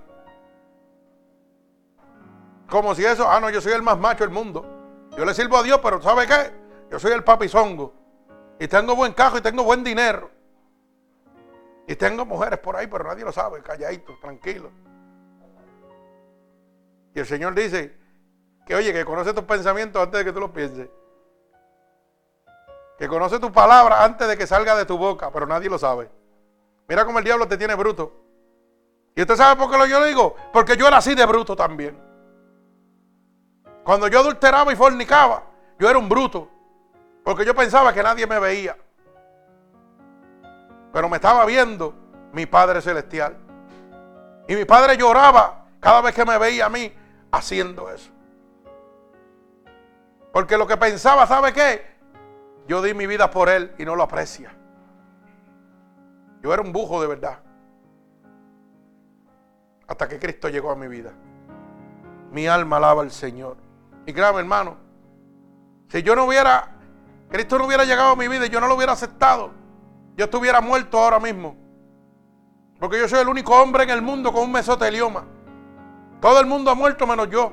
Como si eso, ah, no, yo soy el más macho del mundo. Yo le sirvo a Dios, pero ¿sabe qué? Yo soy el papizongo. Y tengo buen cajo y tengo buen dinero. Y tengo mujeres por ahí, pero nadie lo sabe, calladito, tranquilo. Y el Señor dice que, oye, que conoce tus pensamientos antes de que tú los pienses. Que conoce tu palabra antes de que salga de tu boca, pero nadie lo sabe. Mira cómo el diablo te tiene bruto. ¿Y usted sabe por qué lo yo digo? Porque yo era así de bruto también. Cuando yo adulteraba y fornicaba, yo era un bruto. Porque yo pensaba que nadie me veía. Pero me estaba viendo mi Padre Celestial. Y mi Padre lloraba cada vez que me veía a mí haciendo eso. Porque lo que pensaba, ¿sabe qué? Yo di mi vida por Él y no lo aprecia. Yo era un bujo de verdad. Hasta que Cristo llegó a mi vida. Mi alma alaba al Señor. Y créame, hermano, si yo no hubiera, Cristo no hubiera llegado a mi vida y yo no lo hubiera aceptado, yo estuviera muerto ahora mismo. Porque yo soy el único hombre en el mundo con un mesotelioma. Todo el mundo ha muerto menos yo.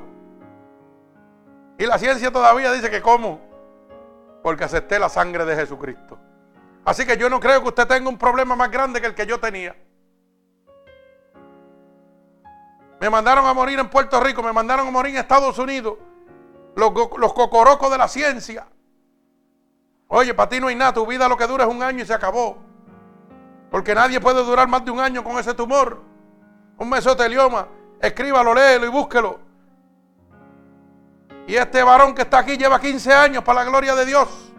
Y la ciencia todavía dice que cómo. Porque acepté la sangre de Jesucristo. Así que yo no creo que usted tenga un problema más grande que el que yo tenía. Me mandaron a morir en Puerto Rico, me mandaron a morir en Estados Unidos. Los, los cocorocos de la ciencia. Oye, para ti no hay nada, tu vida lo que dura es un año y se acabó. Porque nadie puede durar más de un año con ese tumor. Un mesotelioma. Escríbalo, léelo y búsquelo. Y este varón que está aquí lleva 15 años para la gloria de Dios.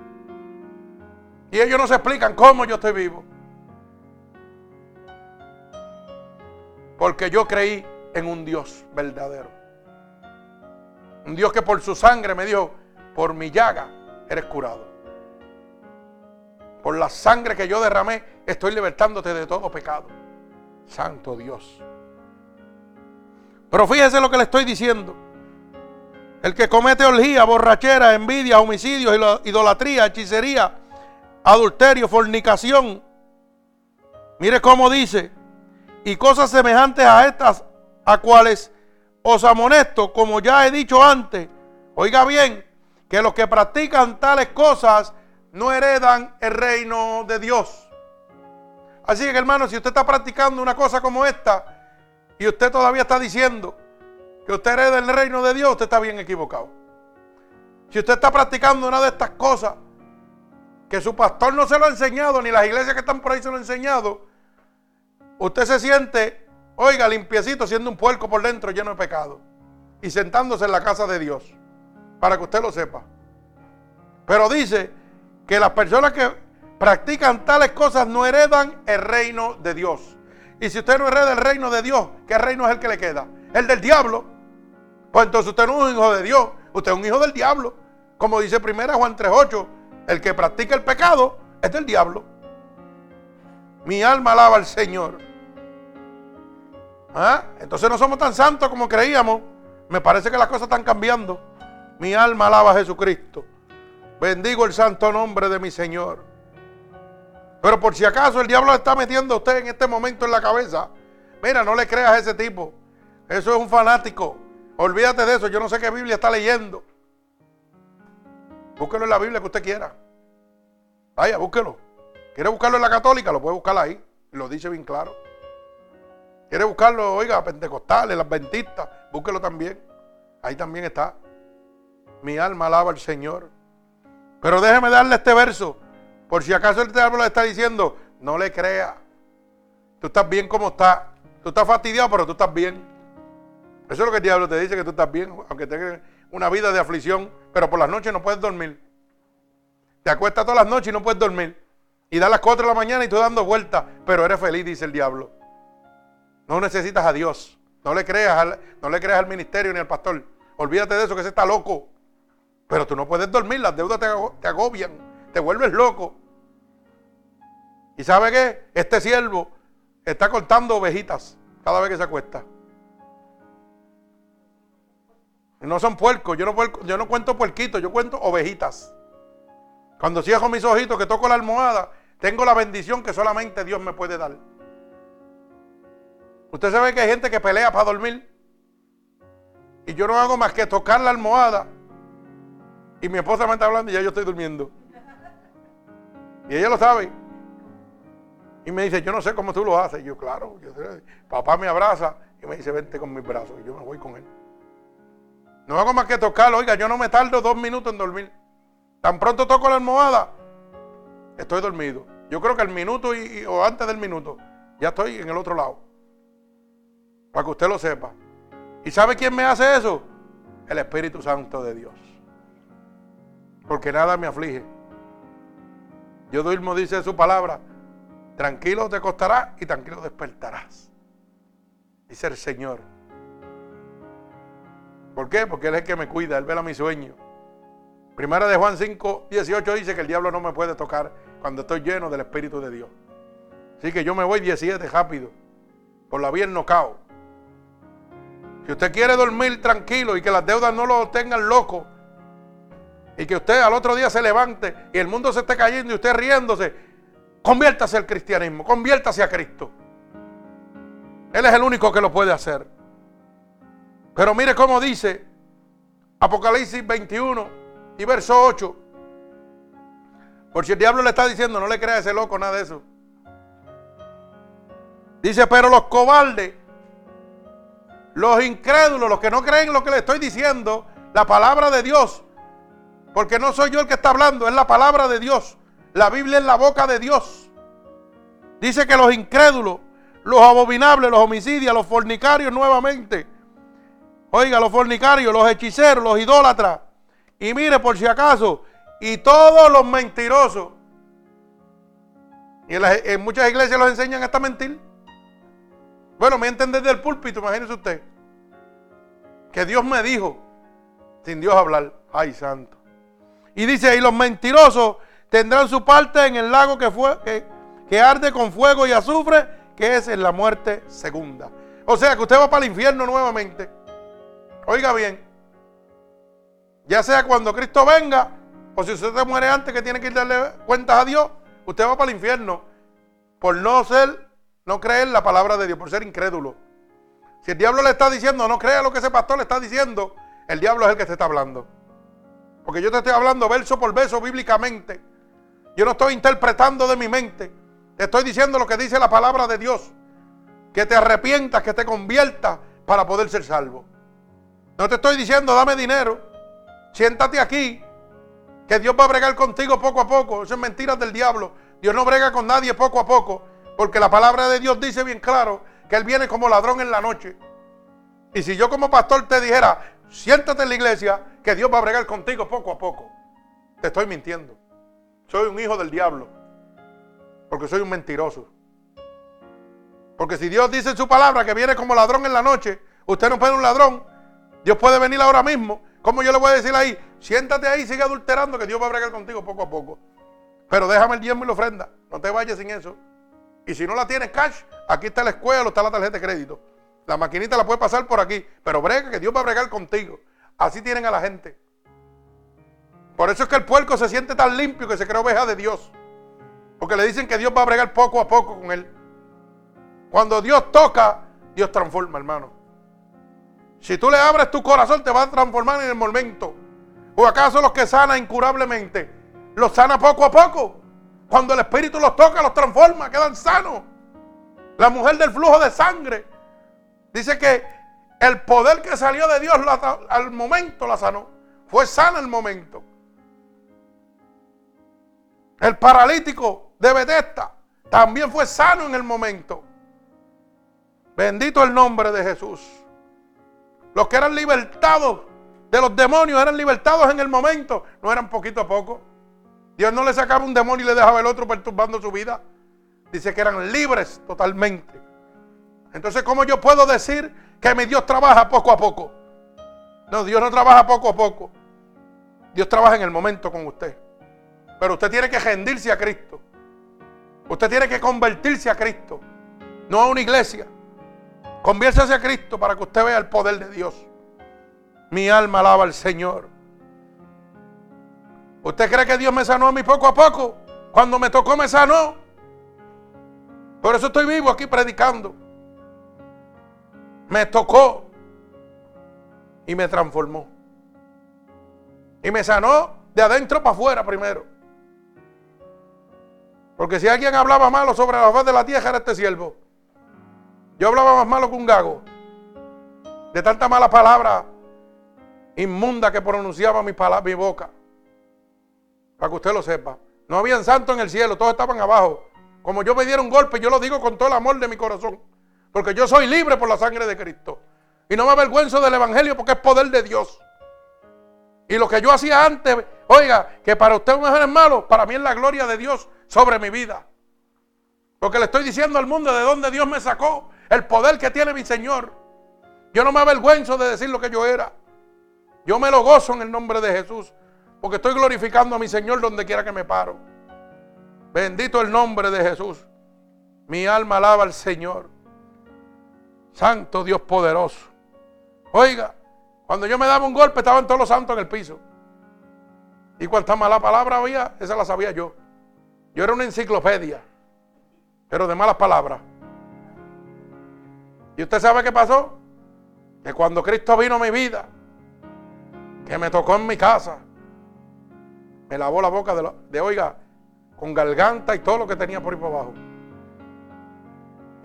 Y ellos no se explican cómo yo estoy vivo. Porque yo creí en un Dios verdadero. Un Dios que por su sangre me dijo, por mi llaga eres curado. Por la sangre que yo derramé, estoy libertándote de todo pecado. Santo Dios. Pero fíjese lo que le estoy diciendo. El que comete orgía, borrachera, envidia, homicidios, idolatría, hechicería, adulterio, fornicación. Mire cómo dice. Y cosas semejantes a estas, a cuales os amonesto, como ya he dicho antes. Oiga bien, que los que practican tales cosas no heredan el reino de Dios. Así que hermano, si usted está practicando una cosa como esta y usted todavía está diciendo que usted hereda el reino de Dios, usted está bien equivocado. Si usted está practicando una de estas cosas que su pastor no se lo ha enseñado, ni las iglesias que están por ahí se lo han enseñado, usted se siente, oiga, limpiecito, siendo un puerco por dentro lleno de pecado y sentándose en la casa de Dios, para que usted lo sepa. Pero dice que las personas que practican tales cosas no heredan el reino de Dios. Y si usted no hereda el reino de Dios, ¿qué reino es el que le queda? El del diablo. Pues entonces usted no es un hijo de Dios, usted es un hijo del diablo. Como dice primera Juan 3.8, el que practica el pecado es del diablo. Mi alma alaba al Señor. ¿Ah? Entonces no somos tan santos como creíamos. Me parece que las cosas están cambiando. Mi alma alaba a Jesucristo. Bendigo el santo nombre de mi Señor. Pero por si acaso el diablo está metiendo a usted en este momento en la cabeza. Mira, no le creas a ese tipo. Eso es un fanático. Olvídate de eso. Yo no sé qué Biblia está leyendo. Búsquelo en la Biblia que usted quiera. Vaya, búsquelo. ¿Quiere buscarlo en la católica? Lo puede buscar ahí. Lo dice bien claro. ¿Quiere buscarlo, oiga, pentecostales, las adventistas? Búsquelo también. Ahí también está. Mi alma alaba al Señor. Pero déjeme darle este verso. Por si acaso el diablo le está diciendo, no le crea. Tú estás bien como estás. Tú estás fastidiado, pero tú estás bien. Eso es lo que el diablo te dice, que tú estás bien, aunque tengas una vida de aflicción, pero por las noches no puedes dormir. Te acuestas todas las noches y no puedes dormir. Y da las 4 de la mañana y tú dando vueltas, pero eres feliz, dice el diablo. No necesitas a Dios. No le creas al, no le creas al ministerio ni al pastor. Olvídate de eso, que ese está loco. Pero tú no puedes dormir, las deudas te agobian, te vuelves loco. ¿Y sabe qué? Este siervo está cortando ovejitas cada vez que se acuesta. No son puercos, yo no, yo no cuento puerquitos, yo cuento ovejitas. Cuando cierro mis ojitos, que toco la almohada, tengo la bendición que solamente Dios me puede dar. Usted sabe que hay gente que pelea para dormir. Y yo no hago más que tocar la almohada. Y mi esposa me está hablando y ya yo estoy durmiendo. Y ella lo sabe. Y me dice, yo no sé cómo tú lo haces. Y yo, claro, papá me abraza y me dice, vente con mis brazos. Y yo me voy con él. No hago más que tocarlo. Oiga, yo no me tardo dos minutos en dormir. Tan pronto toco la almohada, estoy dormido. Yo creo que el minuto y, o antes del minuto, ya estoy en el otro lado. Para que usted lo sepa. ¿Y sabe quién me hace eso? El Espíritu Santo de Dios. Porque nada me aflige. Yo duermo, dice su palabra. Tranquilo te acostarás y tranquilo despertarás. Dice el Señor. ¿Por qué? Porque Él es el que me cuida, Él vela mi sueño. Primera de Juan 5, 18 dice que el diablo no me puede tocar cuando estoy lleno del Espíritu de Dios. Así que yo me voy 17 rápido. Por la vía no cao. Si usted quiere dormir tranquilo y que las deudas no lo tengan loco, y que usted al otro día se levante y el mundo se esté cayendo y usted riéndose, conviértase al cristianismo, conviértase a Cristo. Él es el único que lo puede hacer. Pero mire cómo dice Apocalipsis 21, y verso 8. Por si el diablo le está diciendo, no le crea a ese loco nada de eso. Dice, pero los cobardes, los incrédulos, los que no creen lo que le estoy diciendo, la palabra de Dios, porque no soy yo el que está hablando, es la palabra de Dios. La Biblia es la boca de Dios. Dice que los incrédulos, los abominables, los homicidios, los fornicarios nuevamente. Oiga, los fornicarios, los hechiceros, los idólatras, y mire, por si acaso, y todos los mentirosos. Y en, muchas iglesias los enseñan hasta mentir. Bueno, me entienden del púlpito, imagínese usted. Que Dios me dijo, sin Dios hablar. Ay, santo. Y dice, y los mentirosos tendrán su parte en el lago que, fue, que, que arde con fuego y azufre, que es en la muerte segunda. O sea que usted va para el infierno nuevamente. Oiga bien. Ya sea cuando Cristo venga, o si usted muere antes que tiene que ir darle cuentas a Dios, usted va para el infierno por no ser, no creer la palabra de Dios, por ser incrédulo. Si el diablo le está diciendo, no crea lo que ese pastor le está diciendo, el diablo es el que te está hablando. Porque yo te estoy hablando verso por verso bíblicamente. Yo no estoy interpretando de mi mente. Te estoy diciendo lo que dice la palabra de Dios. Que te arrepientas, que te conviertas para poder ser salvo. No te estoy diciendo, dame dinero. Siéntate aquí, que Dios va a bregar contigo poco a poco. Eso es mentiras del diablo. Dios no brega con nadie poco a poco, porque la palabra de Dios dice bien claro que Él viene como ladrón en la noche. Y si yo como pastor te dijera, siéntate en la iglesia, que Dios va a bregar contigo poco a poco, te estoy mintiendo. Soy un hijo del diablo, porque soy un mentiroso. Porque si Dios dice en su palabra que viene como ladrón en la noche, usted no puede un ladrón, Dios puede venir ahora mismo ¿Cómo yo le voy a decir ahí? Siéntate ahí, sigue adulterando, que Dios va a bregar contigo poco a poco. Pero déjame el diezmo y la ofrenda. No te vayas sin eso. Y si no la tienes cash, aquí está la escuela está la tarjeta de crédito. La maquinita la puede pasar por aquí. Pero brega que Dios va a bregar contigo. Así tienen a la gente. Por eso es que el puerco se siente tan limpio que se cree oveja de Dios. Porque le dicen que Dios va a bregar poco a poco con él. Cuando Dios toca, Dios transforma, hermano. Si tú le abres tu corazón, te va a transformar en el momento. ¿O acaso los que sana incurablemente, los sana poco a poco? Cuando el Espíritu los toca, los transforma, quedan sanos. La mujer del flujo de sangre dice que el poder que salió de Dios al momento la sanó. Fue sana el momento. El paralítico de Bethesda también fue sano en el momento. Bendito el nombre de Jesús. Los que eran libertados de los demonios eran libertados en el momento, no eran poquito a poco. Dios no le sacaba un demonio y le dejaba el otro perturbando su vida. Dice que eran libres totalmente. Entonces, ¿cómo yo puedo decir que mi Dios trabaja poco a poco? No, Dios no trabaja poco a poco. Dios trabaja en el momento con usted. Pero usted tiene que rendirse a Cristo. Usted tiene que convertirse a Cristo. No a una iglesia. Conviértase a Cristo para que usted vea el poder de Dios. Mi alma alaba al Señor. ¿Usted cree que Dios me sanó a mí poco a poco? Cuando me tocó me sanó. Por eso estoy vivo aquí predicando. Me tocó y me transformó. Y me sanó de adentro para afuera primero. Porque si alguien hablaba malo sobre la faz de la tierra era este siervo. Yo hablaba más malo que un gago. De tanta mala palabra inmunda que pronunciaba mi, mi boca. Para que usted lo sepa. No habían santos en el cielo, todos estaban abajo. Como yo me dieron golpe, yo lo digo con todo el amor de mi corazón. Porque yo soy libre por la sangre de Cristo. Y no me avergüenzo del Evangelio porque es poder de Dios. Y lo que yo hacía antes, oiga, que para usted un es malo, para mí es la gloria de Dios sobre mi vida. Porque le estoy diciendo al mundo de dónde Dios me sacó, el poder que tiene mi Señor. Yo no me avergüenzo de decir lo que yo era. Yo me lo gozo en el nombre de Jesús. Porque estoy glorificando a mi Señor donde quiera que me paro. Bendito el nombre de Jesús. Mi alma alaba al Señor. Santo Dios poderoso. Oiga, cuando yo me daba un golpe estaban todos los santos en el piso. Y cuánta mala palabra había, esa la sabía yo. Yo era una enciclopedia, pero de malas palabras. ¿Y usted sabe qué pasó? Que cuando Cristo vino a mi vida, que me tocó en mi casa, me lavó la boca de, oiga, con garganta y todo lo que tenía por ahí por abajo.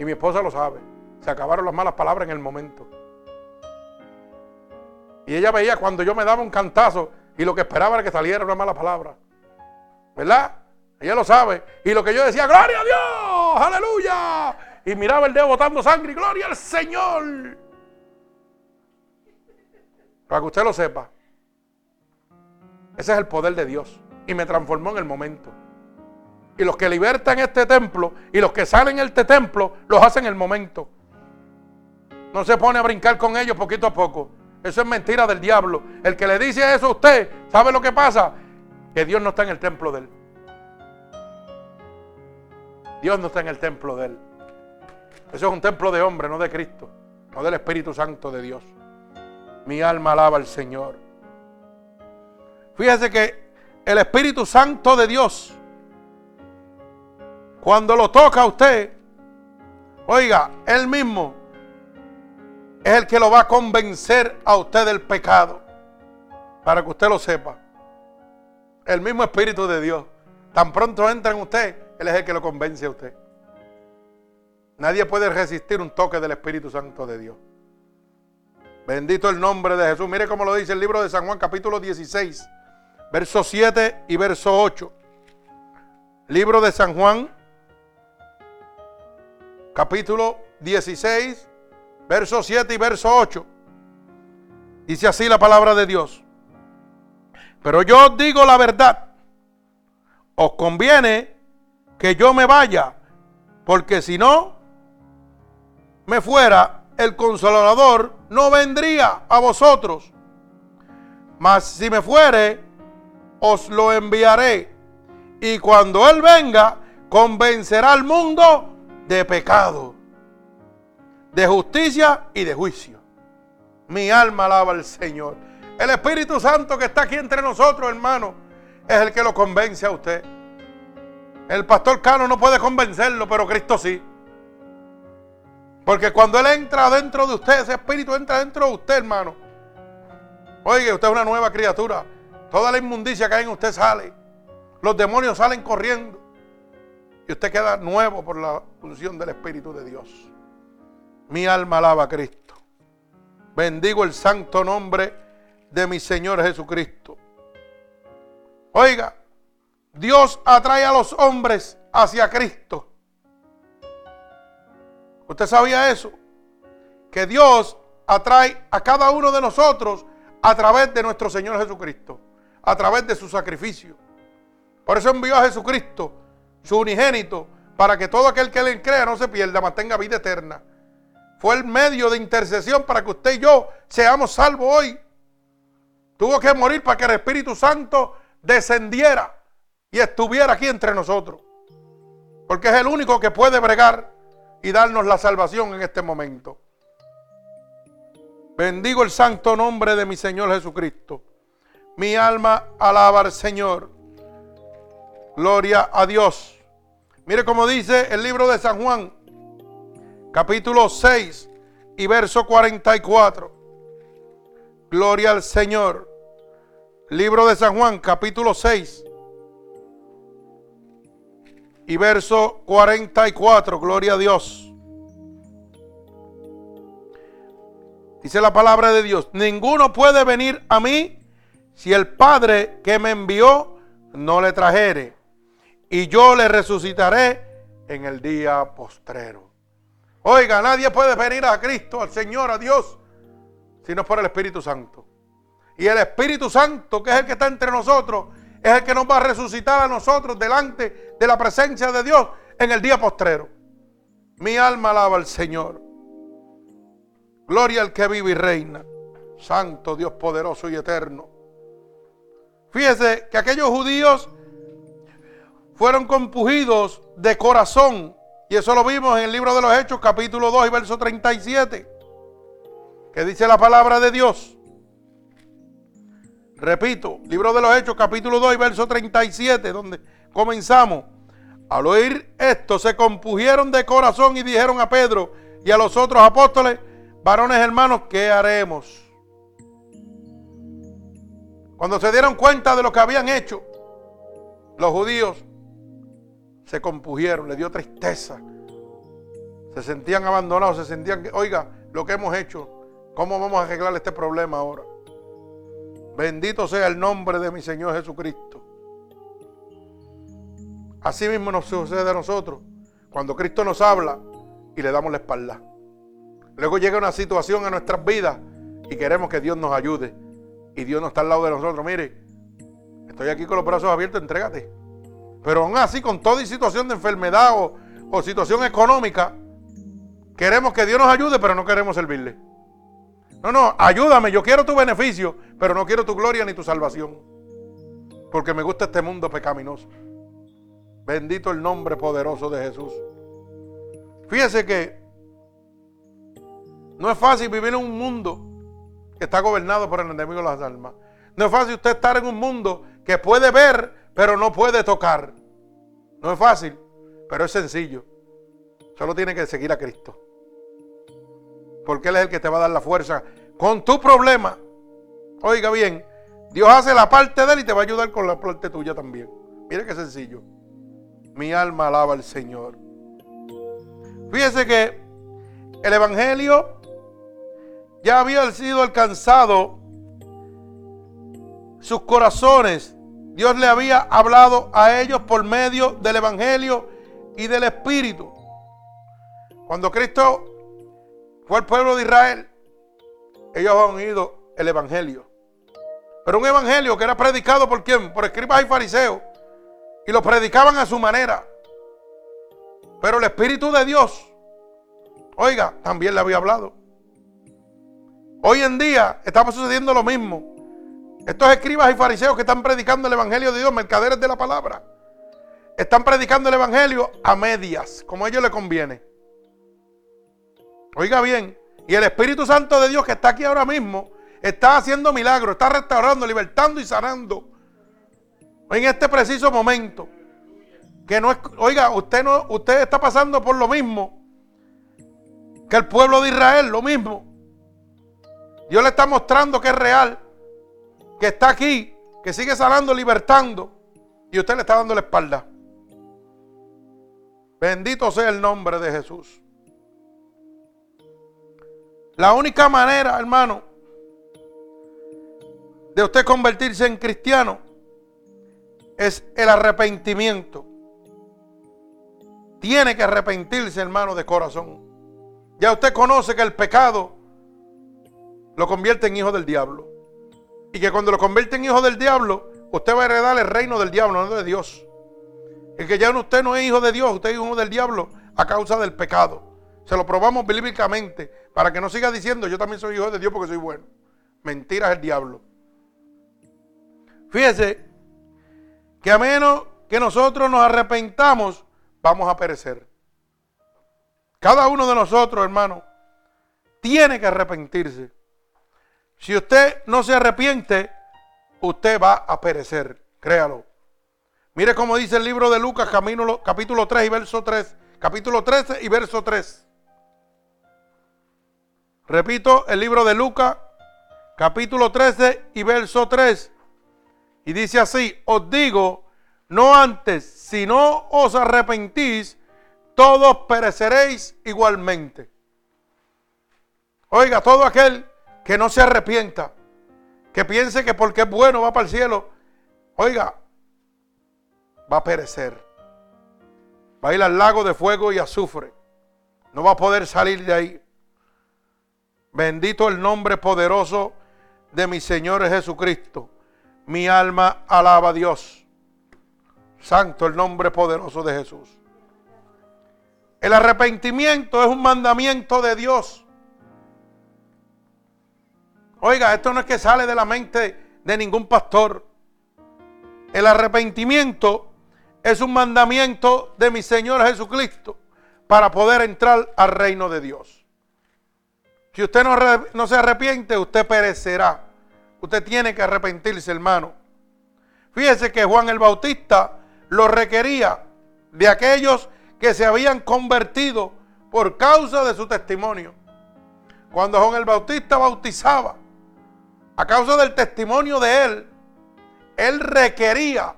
Y mi esposa lo sabe. Se acabaron las malas palabras en el momento. Y ella veía cuando yo me daba un cantazo y lo que esperaba era que saliera una mala palabra. ¿Verdad? Ella lo sabe. Y lo que yo decía, gloria a Dios, aleluya. Y miraba el dedo botando sangre y gloria al Señor. Para que usted lo sepa. Ese es el poder de Dios. Y me transformó en el momento. Y los que libertan este templo y los que salen de este templo, los hacen en el momento. No se pone a brincar con ellos poquito a poco. Eso es mentira del diablo. El que le dice eso a usted, ¿sabe lo que pasa? Que Dios no está en el templo de él. Dios no está en el templo de él. Eso es un templo de hombre, no de Cristo, no del Espíritu Santo de Dios. Mi alma alaba al Señor. Fíjese que el Espíritu Santo de Dios, cuando lo toca a usted, oiga, él mismo es el que lo va a convencer a usted del pecado. Para que usted lo sepa. El mismo Espíritu de Dios. Tan pronto entra en usted, Él es el que lo convence a usted. Nadie puede resistir un toque del Espíritu Santo de Dios. Bendito el nombre de Jesús. Mire cómo lo dice el libro de San Juan capítulo 16, verso 7 y verso 8. Libro de San Juan capítulo 16, verso 7 y verso 8. Dice así la palabra de Dios. Pero yo os digo la verdad. Os conviene que yo me vaya, porque si no me fuera, el consolador no vendría a vosotros. Mas si me fuere, os lo enviaré. Y cuando Él venga, convencerá al mundo de pecado de justicia y de juicio. Mi alma alaba al Señor. El Espíritu Santo que está aquí entre nosotros, hermano, es el que lo convence a usted. El pastor Cano no puede convencerlo, pero Cristo sí. Porque cuando Él entra dentro de usted, ese Espíritu entra dentro de usted, hermano. Oye, usted es una nueva criatura. Toda la inmundicia que hay en usted sale. Los demonios salen corriendo. Y usted queda nuevo por la función del Espíritu de Dios. Mi alma alaba a Cristo. Bendigo el santo nombre de mi Señor Jesucristo. Oiga, Dios atrae a los hombres hacia Cristo. ¿Usted sabía eso? Que Dios atrae a cada uno de nosotros a través de nuestro Señor Jesucristo, a través de su sacrificio. Por eso envió a Jesucristo, su unigénito, para que todo aquel que le crea no se pierda, mantenga vida eterna. Fue el medio de intercesión para que usted y yo seamos salvos hoy. Tuvo que morir para que el Espíritu Santo descendiera y estuviera aquí entre nosotros. Porque es el único que puede bregar y darnos la salvación en este momento. Bendigo el santo nombre de mi Señor Jesucristo. Mi alma alaba al Señor. Gloria a Dios. Mire cómo dice el libro de San Juan, capítulo 6 y verso 44. Gloria al Señor. Libro de San Juan, capítulo 6 y verso 44. Gloria a Dios. Dice la palabra de Dios, ninguno puede venir a mí si el Padre que me envió no le trajere. Y yo le resucitaré en el día postrero. Oiga, nadie puede venir a Cristo, al Señor, a Dios, si no es por el Espíritu Santo. Y el Espíritu Santo, que es el que está entre nosotros, es el que nos va a resucitar a nosotros delante de la presencia de Dios en el día postrero. Mi alma alaba al Señor. Gloria al que vive y reina. Santo Dios poderoso y eterno. Fíjese que aquellos judíos fueron compugidos de corazón. Y eso lo vimos en el libro de los Hechos, capítulo 2 y verso 37. Que dice la palabra de Dios. Repito, libro de los Hechos, capítulo 2 y verso 37, donde comenzamos. Al oír esto, se compugieron de corazón y dijeron a Pedro y a los otros apóstoles, varones hermanos, ¿qué haremos? Cuando se dieron cuenta de lo que habían hecho, los judíos se compugieron, le dio tristeza. Se sentían abandonados, se sentían oiga, lo que hemos hecho, ¿cómo vamos a arreglar este problema ahora? Bendito sea el nombre de mi Señor Jesucristo. Así mismo nos sucede a nosotros cuando Cristo nos habla y le damos la espalda. Luego llega una situación en nuestras vidas y queremos que Dios nos ayude. Y Dios no está al lado de nosotros. Mire, estoy aquí con los brazos abiertos, entrégate. Pero aún así, con toda situación de enfermedad o, o situación económica, queremos que Dios nos ayude, pero no queremos servirle. No, no, ayúdame, yo quiero tu beneficio, pero no quiero tu gloria ni tu salvación. Porque me gusta este mundo pecaminoso. Bendito el nombre poderoso de Jesús. Fíjese que no es fácil vivir en un mundo que está gobernado por el enemigo de las almas. No es fácil usted estar en un mundo que puede ver, pero no puede tocar. No es fácil, pero es sencillo. Solo tiene que seguir a Cristo. Porque Él es el que te va a dar la fuerza con tu problema. Oiga bien, Dios hace la parte de Él y te va a ayudar con la parte tuya también. Mire qué sencillo. Mi alma alaba al Señor. Fíjese que el Evangelio ya había sido alcanzado sus corazones. Dios le había hablado a ellos por medio del Evangelio y del Espíritu. Cuando Cristo fue al pueblo de Israel, ellos han oído el Evangelio. Pero un Evangelio que era predicado por quién? Por escribas y fariseos. Y lo predicaban a su manera. Pero el Espíritu de Dios, oiga, también le había hablado. Hoy en día estaba sucediendo lo mismo. Estos escribas y fariseos que están predicando el Evangelio de Dios, mercaderes de la palabra, están predicando el Evangelio a medias, como a ellos les conviene. Oiga bien, y el Espíritu Santo de Dios que está aquí ahora mismo, está haciendo milagros, está restaurando, libertando y sanando. En este preciso momento. Que no es, oiga, usted no, usted está pasando por lo mismo que el pueblo de Israel, lo mismo. Dios le está mostrando que es real, que está aquí, que sigue sanando, libertando, y usted le está dando la espalda. Bendito sea el nombre de Jesús. La única manera, hermano, de usted convertirse en cristiano es el arrepentimiento. Tiene que arrepentirse, hermano, de corazón. Ya usted conoce que el pecado lo convierte en hijo del diablo. Y que cuando lo convierte en hijo del diablo, usted va a heredar el reino del diablo, no de Dios. El que ya usted no es hijo de Dios, usted es hijo del diablo a causa del pecado. Se lo probamos bíblicamente para que no siga diciendo yo también soy hijo de Dios porque soy bueno. Mentira es el diablo. Fíjese que a menos que nosotros nos arrepentamos, vamos a perecer. Cada uno de nosotros, hermano, tiene que arrepentirse. Si usted no se arrepiente, usted va a perecer, créalo. Mire cómo dice el libro de Lucas, capítulo 3 y verso 3. Capítulo 13 y verso 3. Repito, el libro de Lucas, capítulo 13 y verso 3. Y dice así, os digo, no antes, si no os arrepentís, todos pereceréis igualmente. Oiga, todo aquel que no se arrepienta, que piense que porque es bueno va para el cielo, oiga, va a perecer. Va a ir al lago de fuego y azufre. No va a poder salir de ahí. Bendito el nombre poderoso de mi Señor Jesucristo. Mi alma alaba a Dios. Santo el nombre poderoso de Jesús. El arrepentimiento es un mandamiento de Dios. Oiga, esto no es que sale de la mente de ningún pastor. El arrepentimiento es un mandamiento de mi Señor Jesucristo para poder entrar al reino de Dios. Si usted no, no se arrepiente, usted perecerá. Usted tiene que arrepentirse, hermano. Fíjese que Juan el Bautista lo requería de aquellos que se habían convertido por causa de su testimonio. Cuando Juan el Bautista bautizaba, a causa del testimonio de él, él requería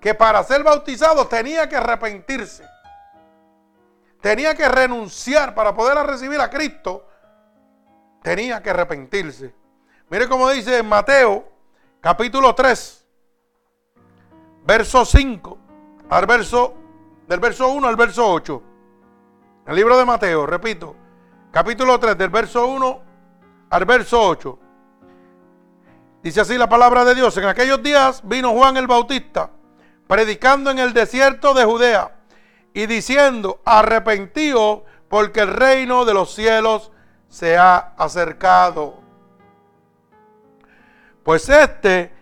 que para ser bautizado tenía que arrepentirse. Tenía que renunciar para poder recibir a Cristo. Tenía que arrepentirse. Mire cómo dice en Mateo capítulo 3, verso 5 al verso del verso 1 al verso 8. El libro de Mateo, repito, capítulo 3 del verso 1 al verso 8. Dice así la palabra de Dios. En aquellos días vino Juan el Bautista predicando en el desierto de Judea y diciendo, arrepentido porque el reino de los cielos se ha acercado. Pues este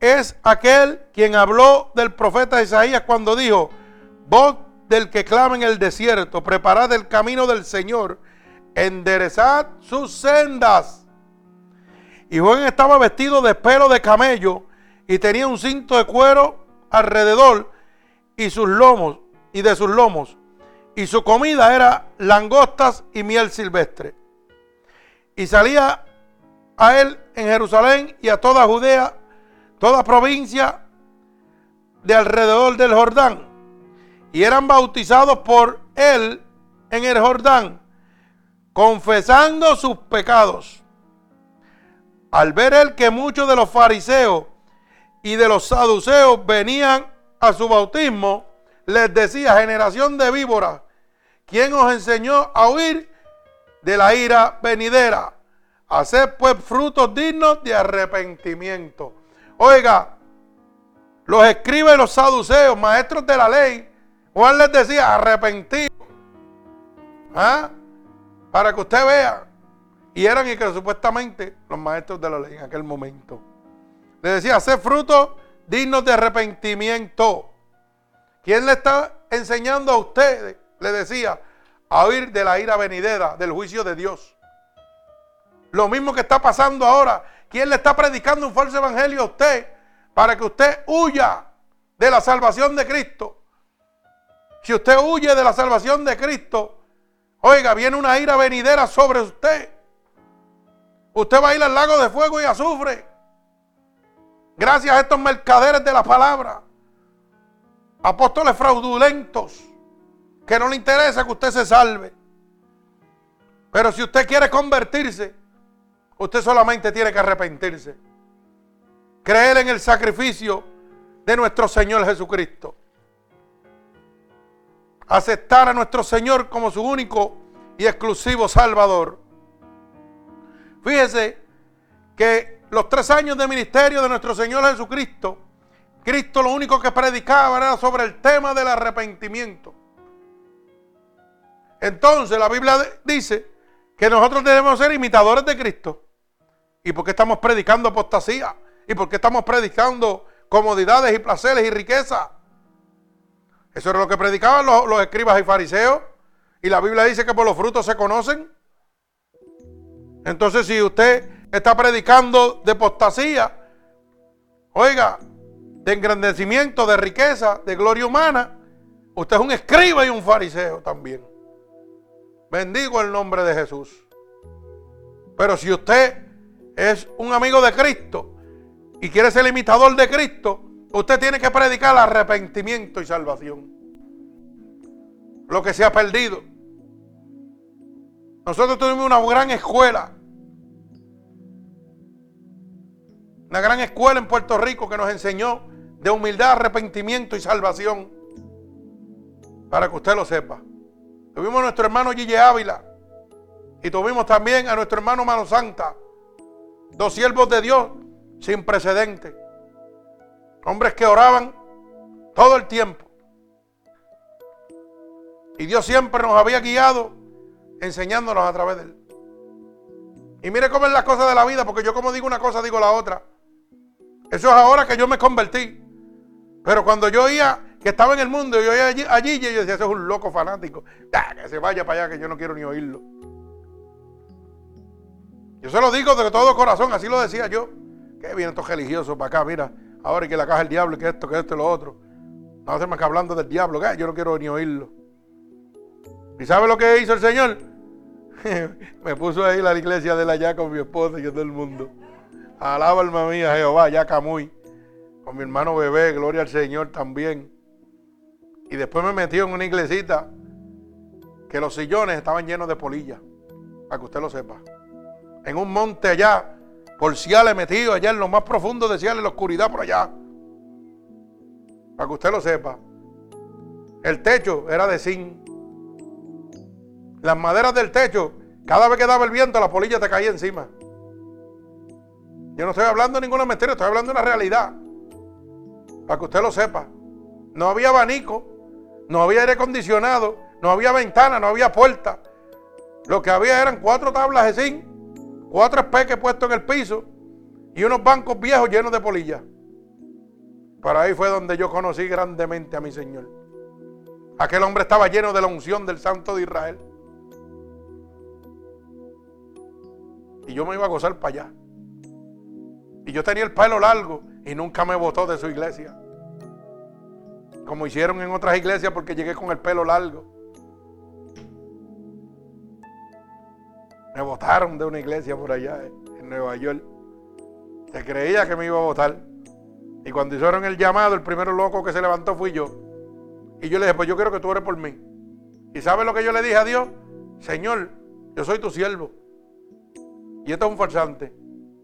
es aquel quien habló del profeta Isaías cuando dijo, voz del que clama en el desierto, preparad el camino del Señor, enderezad sus sendas. Y Juan estaba vestido de pelo de camello y tenía un cinto de cuero alrededor y sus lomos y de sus lomos. Y su comida era langostas y miel silvestre. Y salía a él en Jerusalén y a toda Judea, toda provincia de alrededor del Jordán. Y eran bautizados por él en el Jordán, confesando sus pecados. Al ver él que muchos de los fariseos y de los saduceos venían a su bautismo, les decía, generación de víboras, ¿quién os enseñó a huir de la ira venidera? Hacer pues frutos dignos de arrepentimiento. Oiga, los escribas y los saduceos, maestros de la ley, Juan les decía, arrepentido. ¿Ah? Para que usted vea. Y eran y que supuestamente los maestros de la ley en aquel momento. Le decía, hacer frutos dignos de arrepentimiento. ¿Quién le está enseñando a ustedes? Le decía, a huir de la ira venidera, del juicio de Dios. Lo mismo que está pasando ahora. ¿Quién le está predicando un falso evangelio a usted para que usted huya de la salvación de Cristo? Si usted huye de la salvación de Cristo, oiga, viene una ira venidera sobre usted. Usted va a ir al lago de fuego y azufre. Gracias a estos mercaderes de la palabra. Apóstoles fraudulentos. Que no le interesa que usted se salve. Pero si usted quiere convertirse, usted solamente tiene que arrepentirse. Creer en el sacrificio de nuestro Señor Jesucristo. Aceptar a nuestro Señor como su único y exclusivo Salvador. Fíjese que los tres años de ministerio de nuestro Señor Jesucristo, Cristo lo único que predicaba era sobre el tema del arrepentimiento. Entonces la Biblia dice que nosotros debemos ser imitadores de Cristo. ¿Y por qué estamos predicando apostasía? ¿Y por qué estamos predicando comodidades y placeres y riqueza. Eso era lo que predicaban los, los escribas y fariseos. Y la Biblia dice que por los frutos se conocen. Entonces, si usted está predicando de apostasía, oiga, de engrandecimiento, de riqueza, de gloria humana, usted es un escriba y un fariseo también. Bendigo el nombre de Jesús. Pero si usted es un amigo de Cristo y quiere ser imitador de Cristo, usted tiene que predicar arrepentimiento y salvación. Lo que se ha perdido. Nosotros tuvimos una gran escuela. Una gran escuela en Puerto Rico que nos enseñó de humildad, arrepentimiento y salvación. Para que usted lo sepa. Tuvimos a nuestro hermano Gille Ávila. Y tuvimos también a nuestro hermano Mano Santa. Dos siervos de Dios sin precedente. Hombres que oraban todo el tiempo. Y Dios siempre nos había guiado enseñándonos a través de él. Y mire cómo es la cosa de la vida, porque yo como digo una cosa, digo la otra. Eso es ahora que yo me convertí. Pero cuando yo oía que estaba en el mundo, yo oía allí, allí yo decía, ese es un loco fanático. que se vaya para allá, que yo no quiero ni oírlo. Yo se lo digo de todo corazón, así lo decía yo. Que vienen estos religiosos para acá, mira, ahora y que la caja el diablo, y que esto, que esto y lo otro. No hace más que hablando del diablo, que yo no quiero ni oírlo. ¿Y sabe lo que hizo el Señor? Me puso ahí la iglesia de la ya con mi esposa y todo el mundo. Alaba alma mía Jehová, ya Camuy. Con mi hermano bebé, gloria al Señor también. Y después me metió en una iglesita que los sillones estaban llenos de polillas. Para que usted lo sepa en un monte allá, por Ciales metido allá en lo más profundo de Ciales, en la oscuridad por allá. Para que usted lo sepa. El techo era de zinc. Las maderas del techo, cada vez que daba el viento, la polilla te caía encima. Yo no estoy hablando de ninguna mentira, estoy hablando de una realidad. Para que usted lo sepa. No había abanico, no había aire acondicionado, no había ventana, no había puerta. Lo que había eran cuatro tablas de zinc cuatro espeques puestos en el piso y unos bancos viejos llenos de polillas. Para ahí fue donde yo conocí grandemente a mi Señor. Aquel hombre estaba lleno de la unción del Santo de Israel. Y yo me iba a gozar para allá. Y yo tenía el pelo largo y nunca me botó de su iglesia. Como hicieron en otras iglesias porque llegué con el pelo largo. Me votaron de una iglesia por allá eh, en Nueva York. Se creía que me iba a votar. Y cuando hicieron el llamado, el primero loco que se levantó fui yo. Y yo le dije, pues yo quiero que tú ores por mí. ¿Y sabes lo que yo le dije a Dios? Señor, yo soy tu siervo. Y esto es un farsante.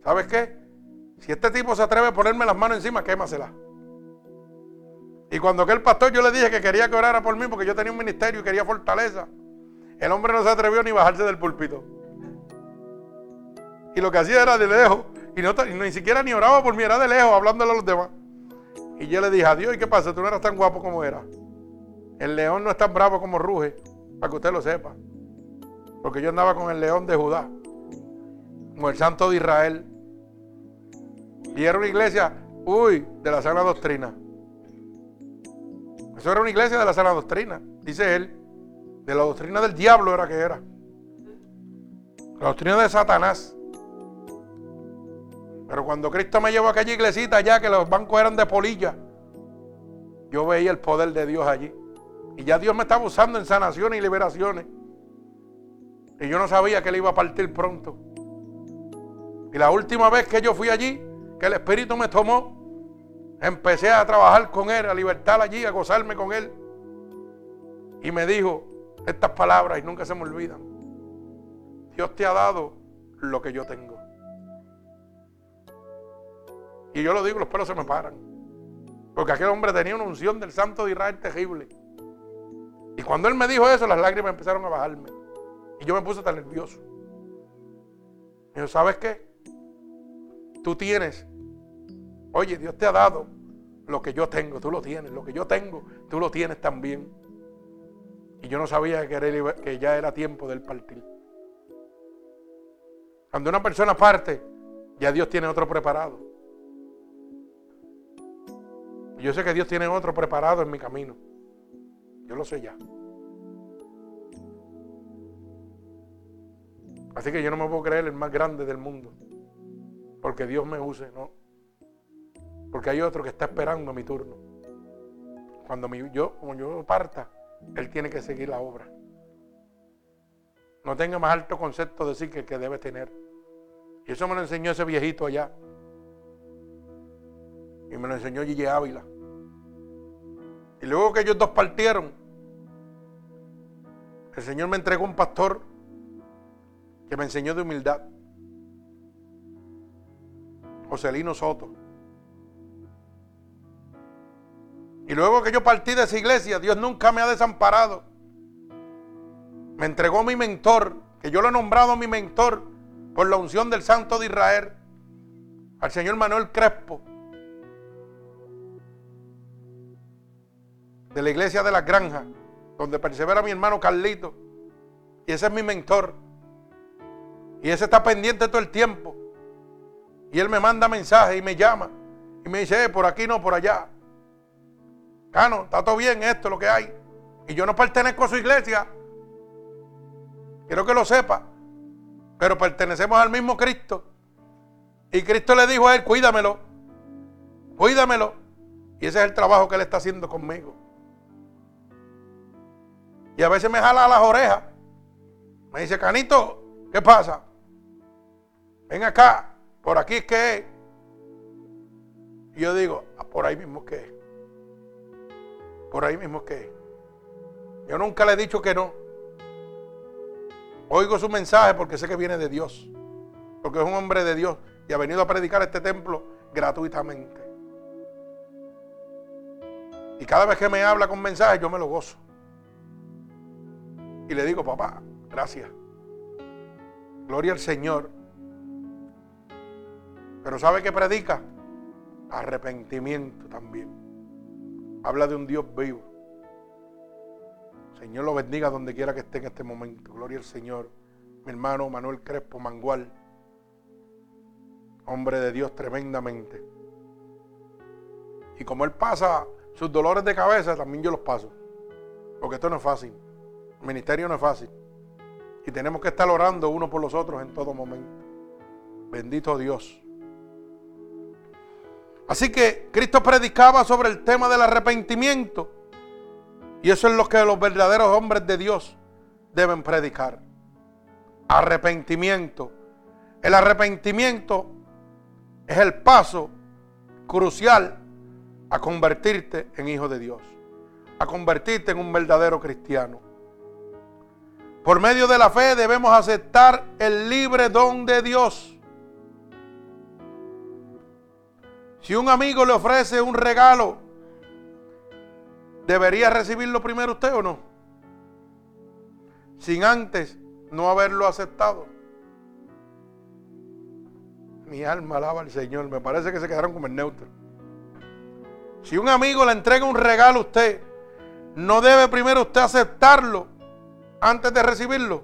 ¿Sabes qué? Si este tipo se atreve a ponerme las manos encima, quémasela. Y cuando aquel pastor yo le dije que quería que orara por mí porque yo tenía un ministerio y quería fortaleza, el hombre no se atrevió ni a bajarse del púlpito. Y lo que hacía era de lejos. Y, ni siquiera ni oraba por mí, era de lejos, hablándole a los demás. Y yo le dije, adiós, ¿y qué pasa? Tú no eras tan guapo como era. El león no es tan bravo como ruge, para que usted lo sepa. Porque yo andaba con el león de Judá, como el santo de Israel. Y era una iglesia, uy, de la sana doctrina. Eso era una iglesia de la sana doctrina, dice él. De la doctrina del diablo era que era. La doctrina de Satanás. Pero cuando Cristo me llevó a aquella iglesita allá, que los bancos eran de polilla, yo veía el poder de Dios allí. Y ya Dios me estaba usando en sanaciones y liberaciones. Y yo no sabía que él iba a partir pronto. Y la última vez que yo fui allí, que el Espíritu me tomó, empecé a trabajar con él, a libertar allí, a gozarme con él. Y me dijo estas palabras y nunca se me olvidan. Dios te ha dado lo que yo tengo. Y yo lo digo, los pelos se me paran. Porque aquel hombre tenía una unción del Santo de Israel terrible. Y cuando él me dijo eso, las lágrimas empezaron a bajarme. Y yo me puse tan nervioso. Y yo, ¿sabes qué? Tú tienes. Oye, Dios te ha dado lo que yo tengo, tú lo tienes. Lo que yo tengo, tú lo tienes también. Y yo no sabía que, ya era tiempo del partir. Cuando una persona parte, ya Dios tiene otro preparado. Yo sé que Dios tiene otro preparado en mi camino. Yo lo sé ya. Así que yo no me puedo creer el más grande del mundo. Porque Dios me use, no. Porque hay otro que está esperando mi turno. Cuando yo, parta, Él tiene que seguir la obra. No tenga más alto concepto de sí que el que debe tener. Y eso me lo enseñó ese viejito allá. Y me lo enseñó Gigi Ávila. Y luego que ellos dos partieron, el Señor me entregó un pastor que me enseñó de humildad. Joselino Soto. Y luego que yo partí de esa iglesia, Dios nunca me ha desamparado. Me entregó mi mentor, que yo lo he nombrado mi mentor por la unción del Santo de Israel, al señor Manuel Crespo, de la iglesia de las granjas, donde persevera mi hermano Carlito. Y ese es mi mentor. Y ese está pendiente todo el tiempo. Y él me manda mensajes y me llama. Y me dice, eh, por aquí no, por allá. Cano, está todo bien esto, lo que hay. Y yo no pertenezco a su iglesia. Quiero que lo sepa. Pero pertenecemos al mismo Cristo. Y Cristo le dijo a él, cuídamelo. Cuídamelo. Y ese es el trabajo que él está haciendo conmigo. Y a veces me jala las orejas. Me dice, Canito, ¿qué pasa? ven acá, por aquí es que es. Y yo digo, ah, por ahí mismo que es. Por ahí mismo que. Yo nunca le he dicho que no. Oigo su mensaje porque sé que viene de Dios. Porque es un hombre de Dios y ha venido a predicar este templo gratuitamente. Y cada vez que me habla con mensajes yo me lo gozo. Y le digo, papá, gracias. Gloria al Señor. Pero ¿sabe qué predica? Arrepentimiento también. Habla de un Dios vivo. Señor lo bendiga donde quiera que esté en este momento. Gloria al Señor. Mi hermano Manuel Crespo Mangual. Hombre de Dios tremendamente. Y como él pasa sus dolores de cabeza, también yo los paso. Porque esto no es fácil. El ministerio no es fácil. Y tenemos que estar orando uno por los otros en todo momento. Bendito Dios. Así que Cristo predicaba sobre el tema del arrepentimiento. Y eso es lo que los verdaderos hombres de Dios deben predicar. Arrepentimiento. El arrepentimiento es el paso crucial a convertirte en hijo de Dios. A convertirte en un verdadero cristiano. Por medio de la fe debemos aceptar el libre don de Dios Si un amigo le ofrece un regalo, ¿debería recibirlo primero usted o no? Sin antes no haberlo aceptado. Mi alma alaba al Señor. Me parece que se quedaron como el neutro. Si un amigo le entrega un regalo a usted, ¿no debe primero usted aceptarlo antes de recibirlo?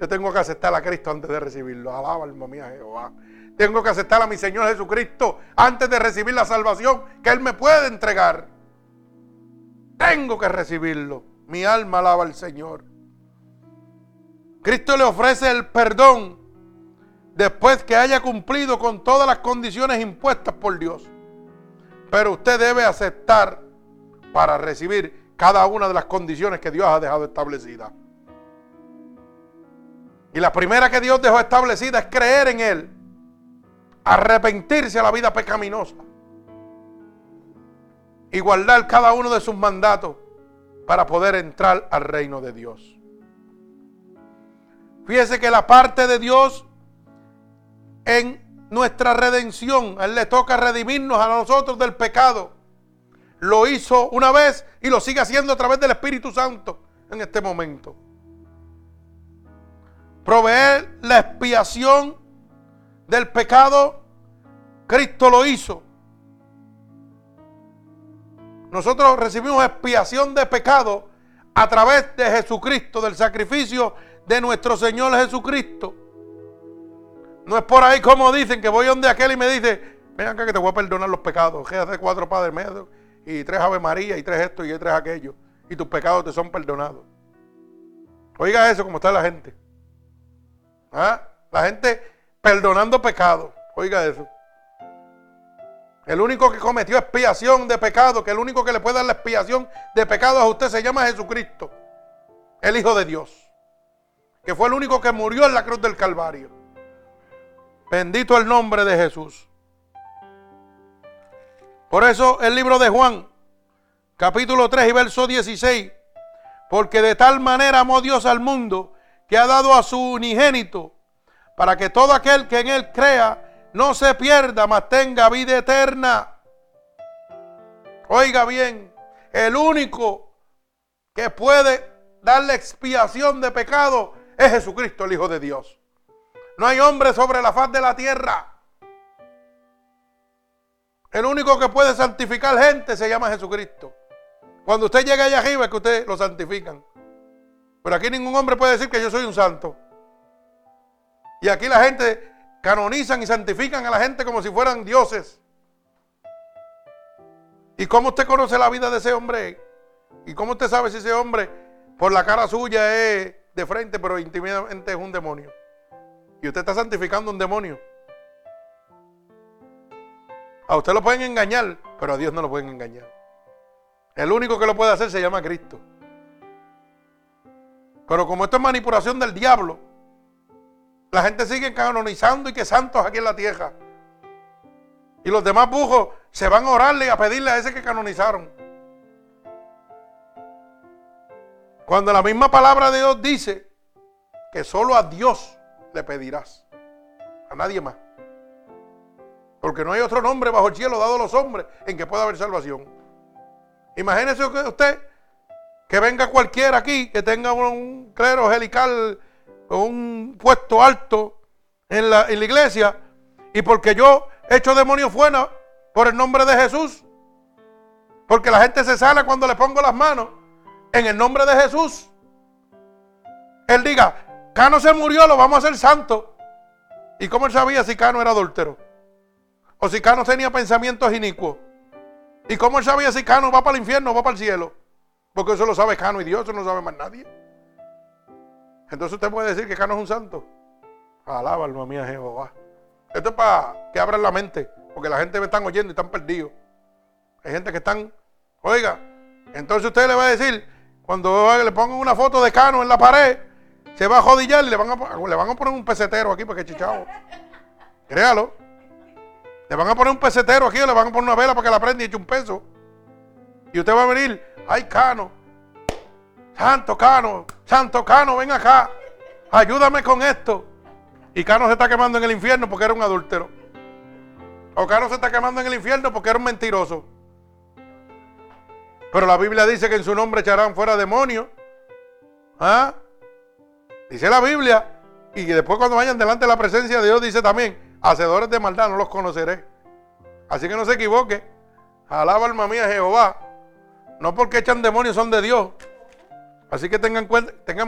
Yo tengo que aceptar a Cristo antes de recibirlo. Alaba alma mía Jehová. Tengo que aceptar a mi Señor Jesucristo antes de recibir la salvación que Él me puede entregar. Tengo que recibirlo. Mi alma alaba al Señor. Cristo le ofrece el perdón después que haya cumplido con todas las condiciones impuestas por Dios. Pero usted debe aceptar para recibir cada una de las condiciones que Dios ha dejado establecidas. Y la primera que Dios dejó establecida es creer en Él arrepentirse a la vida pecaminosa y guardar cada uno de sus mandatos para poder entrar al reino de Dios. Fíjese que la parte de Dios en nuestra redención, a Él le toca redimirnos a nosotros del pecado. Lo hizo una vez y lo sigue haciendo a través del Espíritu Santo en este momento. Proveer la expiación del pecado, Cristo lo hizo. Nosotros recibimos expiación de pecado a través de Jesucristo, del sacrificio de nuestro Señor Jesucristo. No es por ahí como dicen que voy donde aquel y me dice, ven acá que te voy a perdonar los pecados. Que hace cuatro padres medio y tres Ave María y tres esto y tres aquello. Y tus pecados te son perdonados. Oiga eso, como está la gente. ¿Ah? La gente perdonando pecados. Oiga eso. El único que cometió expiación de pecado, que el único que le puede dar la expiación de pecado a usted se llama Jesucristo, el Hijo de Dios, que fue el único que murió en la cruz del Calvario. Bendito el nombre de Jesús. Por eso el libro de Juan, capítulo 3 y verso 16, porque de tal manera amó Dios al mundo que ha dado a su unigénito, para que todo aquel que en él crea, no se pierda, mas tenga vida eterna. Oiga bien, el único que puede darle expiación de pecado es Jesucristo, el Hijo de Dios. No hay hombre sobre la faz de la tierra. El único que puede santificar gente se llama Jesucristo. Cuando usted llega allá arriba es que usted lo santifican. Pero aquí ningún hombre puede decir que yo soy un santo. Y aquí la gente canonizan y santifican a la gente como si fueran dioses. ¿Y cómo usted conoce la vida de ese hombre? ¿Y cómo usted sabe si ese hombre por la cara suya es de frente, pero intimidamente es un demonio? Y usted está santificando un demonio. A usted lo pueden engañar, pero a Dios no lo pueden engañar. El único que lo puede hacer se llama Cristo. Pero como esto es manipulación del diablo, la gente sigue canonizando y que santos aquí en la tierra. Y los demás bujos se van a orarle y a pedirle a ese que canonizaron. Cuando la misma palabra de Dios dice que solo a Dios le pedirás, a nadie más. Porque no hay otro nombre bajo el cielo dado a los hombres en que pueda haber salvación. Imagínese usted que venga cualquiera aquí que tenga un clero angelical un puesto alto en la, iglesia y porque yo echo demonios fuera por el nombre de Jesús. Porque la gente se sale cuando le pongo las manos en el nombre de Jesús. Él diga, Cano se murió, lo vamos a hacer santo. ¿Y cómo él sabía si Cano era adúltero? O si Cano tenía pensamientos inicuos. ¿Y cómo él sabía si Cano va para el infierno o va para el cielo? Porque eso lo sabe Cano y Dios, eso no sabe más nadie. Entonces usted puede decir que Cano es un santo. Alaba alma mía Jehová. Esto es para que abran la mente, porque la gente me están oyendo y están perdidos. Hay gente que están, oiga, entonces usted le va a decir, cuando le pongan una foto de Cano en la pared, se va a jodillar y le van a, le van a poner un pesetero aquí para que chichao. Créalo. Le van a poner un pesetero aquí o le van a poner una vela para que la prenda y eche un peso. Y usted va a venir, ay Cano, Santo Cano, Santo Cano, ven acá. Ayúdame con esto. Y Cano se está quemando en el infierno porque era un adúltero. O Cano se está quemando en el infierno porque era un mentiroso. Pero la Biblia dice que en su nombre echarán fuera demonios. ¿Ah? Dice la Biblia. Y después cuando vayan delante de la presencia de Dios dice también, hacedores de maldad no los conoceré. Así que no se equivoque. Alaba alma mía Jehová. No porque echan demonios son de Dios. Así que tengan,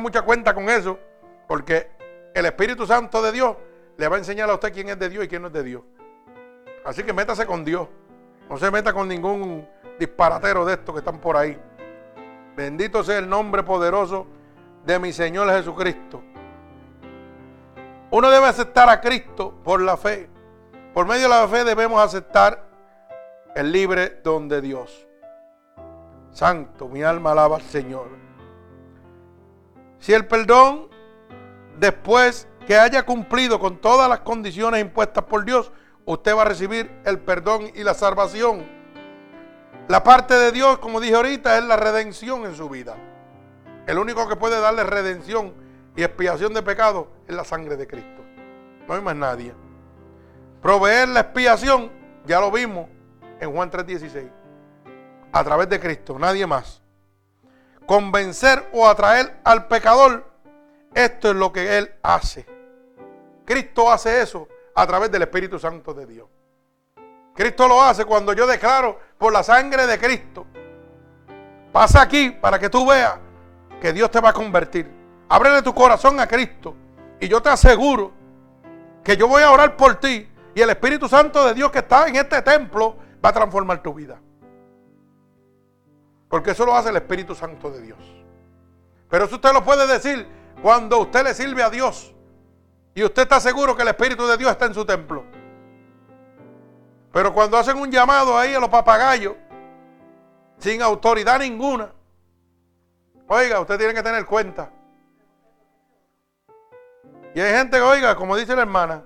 mucha cuenta con eso, porque el Espíritu Santo de Dios le va a enseñar a usted quién es de Dios y quién no es de Dios. Así que métase con Dios. No se meta con ningún disparatero de estos que están por ahí. Bendito sea el nombre poderoso de mi Señor Jesucristo. Uno debe aceptar a Cristo por la fe. Por medio de la fe debemos aceptar el libre don de Dios. Santo, mi alma alaba al Señor. Si el perdón, después que haya cumplido con todas las condiciones impuestas por Dios, usted va a recibir el perdón y la salvación. La parte de Dios, como dije ahorita, es la redención en su vida. El único que puede darle redención y expiación de pecado es la sangre de Cristo. No hay más nadie. Proveer la expiación, ya lo vimos en Juan 3:16, a través de Cristo, nadie más convencer o atraer al pecador, esto es lo que Él hace. Cristo hace eso a través del Espíritu Santo de Dios. Cristo lo hace cuando yo declaro por la sangre de Cristo. Pasa aquí para que tú veas que Dios te va a convertir. Ábrele tu corazón a Cristo y yo te aseguro que yo voy a orar por ti Y el Espíritu Santo de Dios que está en este templo va a transformar tu vida. Porque eso lo hace el Espíritu Santo de Dios. Pero eso usted lo puede decir cuando usted le sirve a Dios. Y usted está seguro que el Espíritu de Dios está en su templo. Pero cuando hacen un llamado ahí a los papagayos, sin autoridad ninguna, oiga, usted tiene que tener cuenta. Y hay gente que, oiga, como dice la hermana,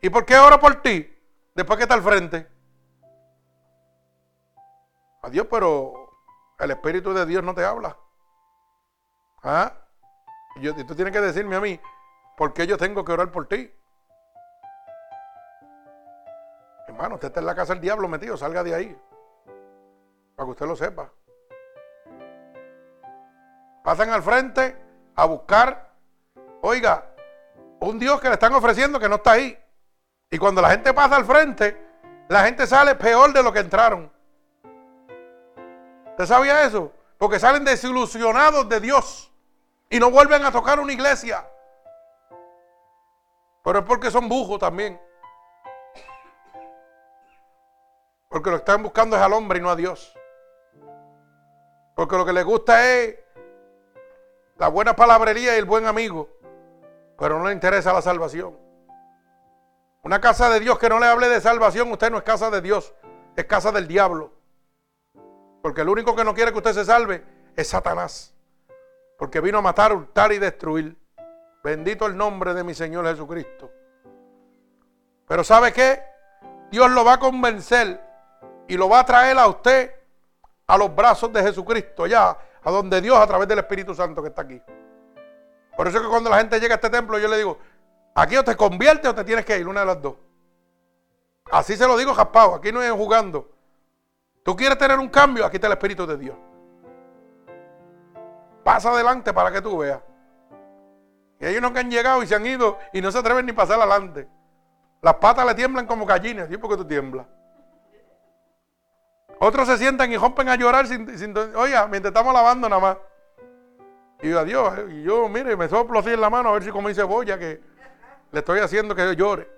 ¿y por qué ora por ti? Después que está al frente. Adiós, pero el Espíritu de Dios no te habla. ¿Ah? Tú tienes que decirme a mí, ¿por qué yo tengo que orar por ti? Hermano, usted está en la casa del diablo metido, salga de ahí. Para que usted lo sepa. Pasan al frente a buscar, oiga, un Dios que le están ofreciendo que no está ahí. Y cuando la gente pasa al frente, la gente sale peor de lo que entraron. ¿Usted sabía eso? Porque salen desilusionados de Dios y no vuelven a tocar una iglesia. Pero es porque son bujos también. Porque lo que están buscando es al hombre y no a Dios. Porque lo que les gusta es la buena palabrería y el buen amigo. Pero no le interesa la salvación. Una casa de Dios que no le hable de salvación, usted no es casa de Dios, es casa del diablo. Porque el único que no quiere que usted se salve es Satanás. Porque vino a matar, hurtar y destruir. Bendito el nombre de mi Señor Jesucristo. Pero ¿sabe qué? Dios lo va a convencer y lo va a traer a usted a los brazos de Jesucristo, ya, a donde Dios a través del Espíritu Santo que está aquí. Por eso es que cuando la gente llega a este templo, yo le digo, aquí o te conviertes o te tienes que ir, una de las dos. Así se lo digo, Jaspao, aquí no es jugando. Tú quieres tener un cambio, aquí está el Espíritu de Dios. Pasa adelante para que tú veas. Y hay unos que han llegado y se han ido y no se atreven ni pasar adelante. Las patas le tiemblan como gallinas, ¿sí? Porque tú tiemblas. Otros se sientan y rompen a llorar oiga, mientras estamos lavando nada más. Y yo, adiós, y yo, mire, me soplo así en la mano a ver si dice cebolla que le estoy haciendo que yo llore.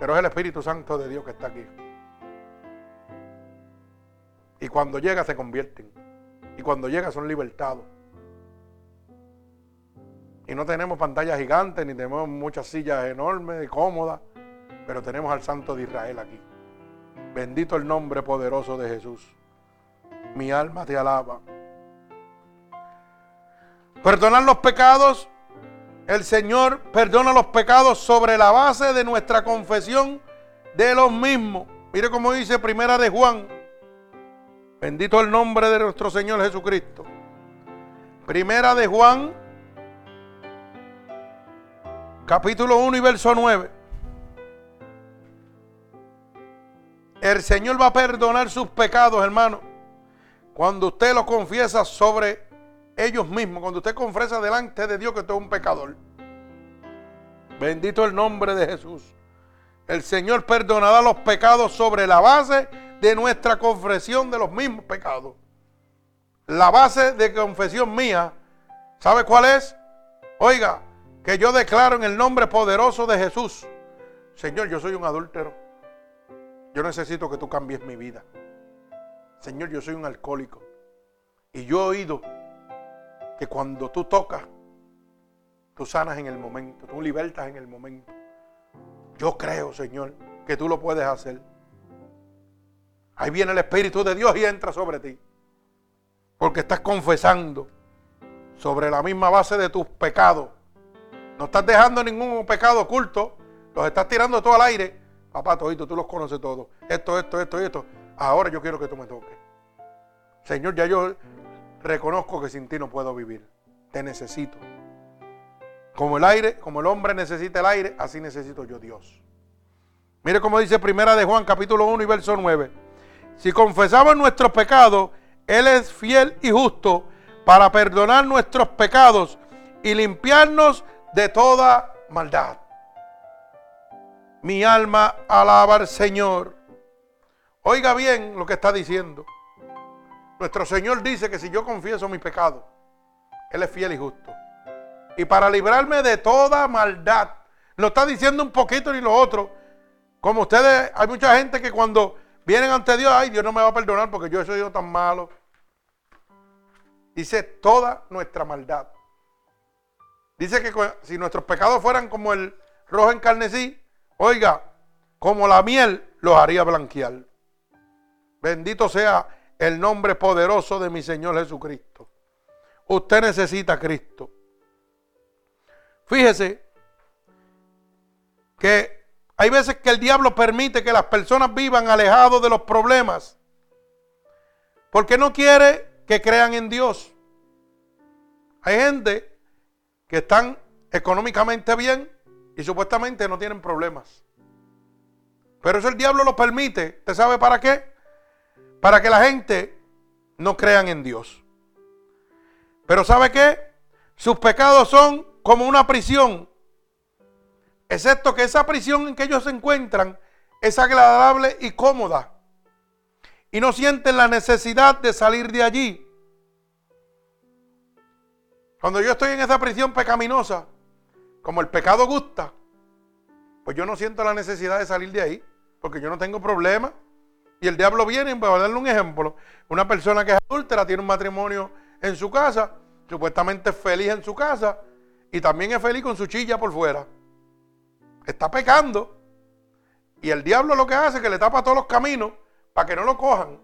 Pero es el Espíritu Santo de Dios que está aquí. Y cuando llega se convierten. Y cuando llega son libertados. Y no tenemos pantallas gigantes, ni tenemos muchas sillas enormes, cómodas, pero tenemos al Santo de Israel aquí. Bendito el nombre poderoso de Jesús. Mi alma te alaba. Perdonar los pecados. El Señor perdona los pecados sobre la base de nuestra confesión de los mismos. Mire cómo dice Primera de Juan. Bendito el nombre de nuestro Señor Jesucristo. Primera de Juan, capítulo 1 y verso 9. El Señor va a perdonar sus pecados, hermano. Cuando usted lo confiesa sobre ellos mismos, cuando usted confiesa delante de Dios que usted es un pecador. Bendito el nombre de Jesús. El Señor perdonará los pecados sobre la base de nuestra confesión de los mismos pecados. La base de confesión mía, ¿sabe cuál es? Oiga, que yo declaro en el nombre poderoso de Jesús, Señor, yo soy un adúltero. Yo necesito que tú cambies mi vida. Señor, yo soy un alcohólico. Y yo he oído que cuando tú tocas, tú sanas en el momento, tú libertas en el momento. Yo creo, Señor, que tú lo puedes hacer. Ahí viene el Espíritu de Dios y entra sobre ti. Porque estás confesando sobre la misma base de tus pecados. No estás dejando ningún pecado oculto. Los estás tirando todo al aire Papá, todito, tú los conoces todos. Esto, esto, esto y esto. Ahora yo quiero que tú me toques. Señor, ya yo reconozco que sin ti no puedo vivir. Te necesito. Como el aire, como el hombre necesita el aire, así necesito yo Dios. Mire cómo dice Primera de Juan, capítulo 1 y verso 9. Si confesamos nuestros pecados, Él es fiel y justo para perdonar nuestros pecados y limpiarnos de toda maldad. Mi alma alaba al Señor. Oiga bien lo que está diciendo. Nuestro Señor dice que si yo confieso mi pecado, Él es fiel y justo. Y para librarme de toda maldad, lo está diciendo un poquito y lo otro. Como ustedes, hay mucha gente que cuando vienen ante Dios, ay, Dios no me va a perdonar porque yo he sido tan malo. Dice toda nuestra maldad. Dice que si nuestros pecados fueran como el rojo en carnesí, oiga, como la miel, los haría blanquear. Bendito sea el nombre poderoso de mi Señor Jesucristo. Usted necesita a Cristo. Fíjese que hay veces que el diablo permite que las personas vivan alejados de los problemas. Porque no quiere que crean en Dios. Hay gente que están económicamente bien y supuestamente no tienen problemas. Pero eso el diablo lo permite. ¿Usted sabe para qué? Para que la gente no crean en Dios. Pero ¿sabe qué? Sus pecados son como una prisión. Excepto que esa prisión en que ellos se encuentran es agradable y cómoda. Y no sienten la necesidad de salir de allí. Cuando yo estoy en esa prisión pecaminosa, como el pecado gusta, pues yo no siento la necesidad de salir de ahí, porque yo no tengo problema. Y el diablo viene, voy a darle un ejemplo, una persona que es adúltera, tiene un matrimonio en su casa, supuestamente es feliz en su casa, y también es feliz con su chilla por fuera. Está pecando. Y el diablo lo que hace es que le tapa todos los caminos para que no lo cojan.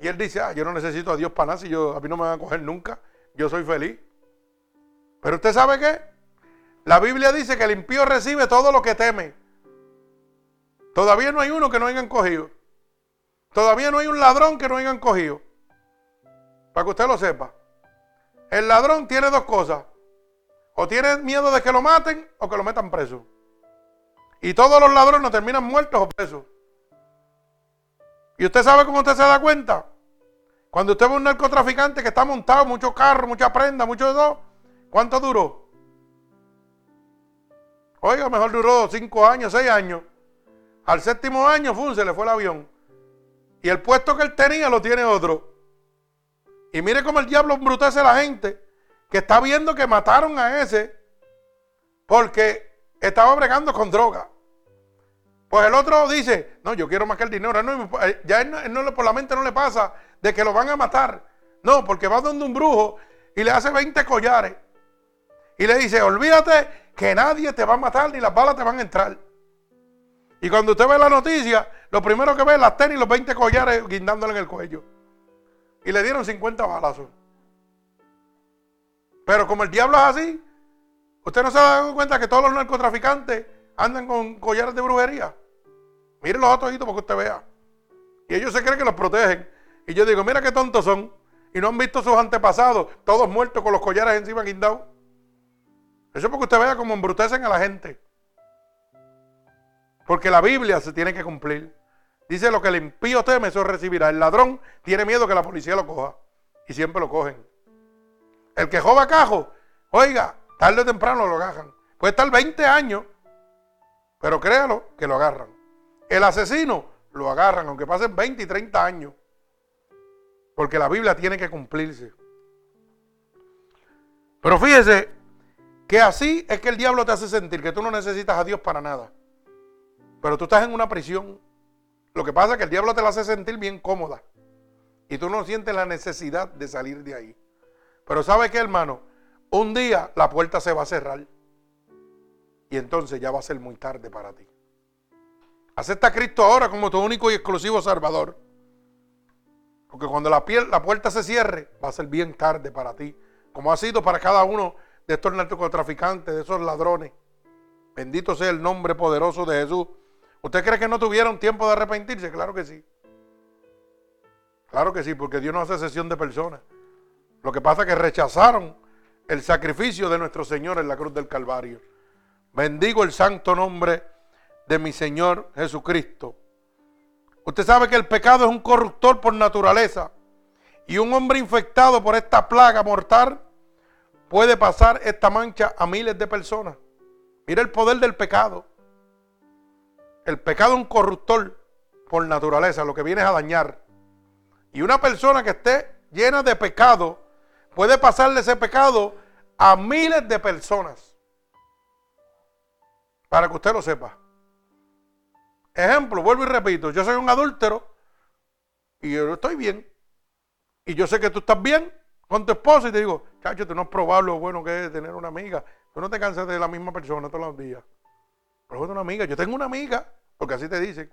Y él dice, ah, yo no necesito a Dios para nada, si yo, a mí no me van a coger nunca, yo soy feliz. Pero usted sabe qué? La Biblia dice que el impío recibe todo lo que teme. Todavía no hay uno que no hayan cogido. Todavía no hay un ladrón que no hayan cogido. Para que usted lo sepa. El ladrón tiene dos cosas. O tiene miedo de que lo maten o que lo metan preso. Y todos los ladrones terminan muertos o presos. ¿Y usted sabe cómo usted se da cuenta? Cuando usted ve un narcotraficante que está montado, mucho carro, mucha prenda, mucho de todo, ¿cuánto duró? Oiga, mejor duró cinco años, seis años. Al séptimo año, ¡fum! se le fue el avión. Y el puesto que él tenía lo tiene otro. Y mire cómo el diablo embrutece a la gente que está viendo que mataron a ese porque estaba bregando con droga. Pues el otro dice, no, yo quiero más que el dinero. Eh, ya él, no, por la mente no le pasa de que lo van a matar. No, porque va donde un brujo y le hace 20 collares. Y le dice, olvídate que nadie te va a matar ni las balas te van a entrar. Y cuando usted ve la noticia, lo primero que ve es las tenis y los 20 collares guindándole en el cuello. Y le dieron 50 balazos. Pero como el diablo es así, usted no se ha dado cuenta que todos los narcotraficantes andan con collares de brujería. Miren los otros para que usted vea. Y ellos se creen que los protegen. Y yo digo, mira qué tontos son. Y no han visto sus antepasados, todos muertos con los collares encima guindados. Eso es porque usted vea cómo embrutecen a la gente. Porque la Biblia se tiene que cumplir. Dice lo que el impío teme, eso recibirá. El ladrón tiene miedo que la policía lo coja. Y siempre lo cogen. El que joba cajo, oiga, tarde o temprano lo agarran. Puede estar 20 años, pero créalo que lo agarran. El asesino lo agarran, aunque pasen 20 y 30 años. Porque la Biblia tiene que cumplirse. Pero fíjese que así es que el diablo te hace sentir que tú no necesitas a Dios para nada. Pero tú estás en una prisión. Lo que pasa es que el diablo te la hace sentir bien cómoda. Y tú no sientes la necesidad de salir de ahí. Pero ¿sabe qué, hermano? Un día la puerta se va a cerrar. Y entonces ya va a ser muy tarde para ti. Acepta a Cristo ahora como tu único y exclusivo Salvador. Porque cuando la, la puerta se cierre, va a ser bien tarde para ti. Como ha sido para cada uno de estos narcotraficantes, de esos ladrones. Bendito sea el nombre poderoso de Jesús. ¿Usted cree que no tuvieron tiempo de arrepentirse? Claro que sí. Claro que sí, porque Dios no hace sesión de personas. Lo que pasa es que rechazaron el sacrificio de nuestro Señor en la cruz del Calvario. Bendigo el santo nombre de mi Señor Jesucristo. Usted sabe que el pecado es un corruptor por naturaleza. Y un hombre infectado por esta plaga mortal puede pasar esta mancha a miles de personas. Mira el poder del pecado. El pecado es un corruptor por naturaleza, lo que viene es a dañar. Y una persona que esté llena de pecado puede pasarle ese pecado a miles de personas. Para que usted lo sepa. ejemplo, vuelvo y repito, yo soy un adúltero y yo estoy bien. Y yo sé que tú estás bien con tu esposa y te digo, chacho, tú no has probado lo bueno que es tener una amiga. Tú no te cansas de la misma persona todos los días. Pero una amiga. Yo tengo una amiga, porque así te dicen.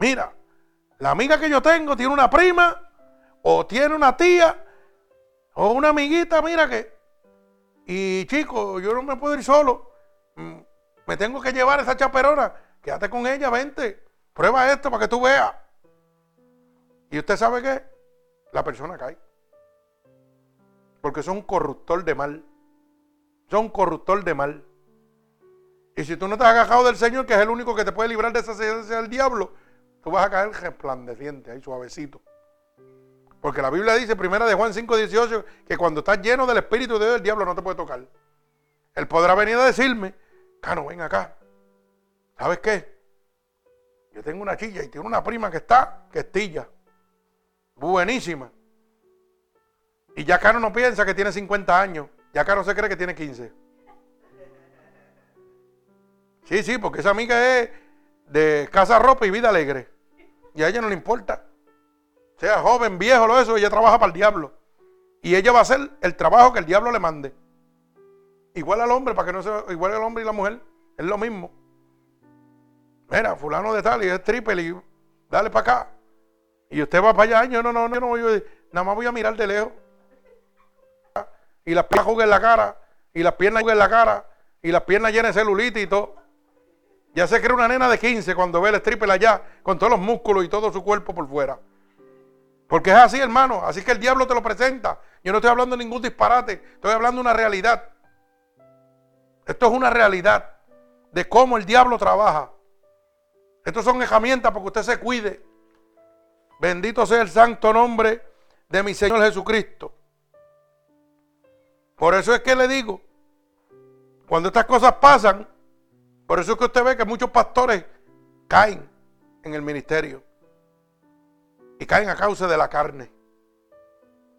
Mira, la amiga que yo tengo tiene una prima, o tiene una tía, o una amiguita, mira que. Y chico, yo no me puedo ir solo. Mm, me tengo que llevar esa chaperona. Quédate con ella, vente. Prueba esto para que tú veas. Y usted sabe que la persona cae. Porque es un corruptor de mal. Son corruptor de mal. Y si tú no te has agajado del Señor, que es el único que te puede librar de esa sencilla del diablo, tú vas a caer resplandeciente, ahí suavecito. Porque la Biblia dice, primera de Juan 5, 18, que cuando estás lleno del Espíritu de Dios, el diablo no te puede tocar. Él podrá venir a decirme, Cano, ven acá. ¿Sabes qué? Yo tengo una chilla y tengo una prima que está, que estilla. Buenísima. Y ya Cano no piensa que tiene 50 años. Ya Cano se cree que tiene 15. Sí, sí, porque esa amiga es de casa ropa y vida alegre. Y a ella no le importa. Sea joven, viejo, lo eso, ella trabaja para el diablo. Y ella va a hacer el trabajo que el diablo le mande. Igual al hombre, para que no sea igual al hombre y la mujer, es lo mismo. Mira, fulano de tal y es triple y dale para acá. Y usted va para allá, yo no, no, no, no, yo nada más voy a mirar de lejos. Y las piernas en la cara, y las piernas en la cara, y las piernas llenas de celulitis y todo. Ya se cree una nena de 15 cuando ve el stripper allá, con todos los músculos y todo su cuerpo por fuera. Porque es así, hermano. Así que el diablo te lo presenta. Yo no estoy hablando de ningún disparate. Estoy hablando de una realidad. Esto es una realidad de cómo el diablo trabaja. Estas son herramientas para que usted se cuide. Bendito sea el santo nombre de mi Señor Jesucristo. Por eso es que le digo, cuando estas cosas pasan, por eso es que usted ve que muchos pastores caen en el ministerio. Y caen a causa de la carne.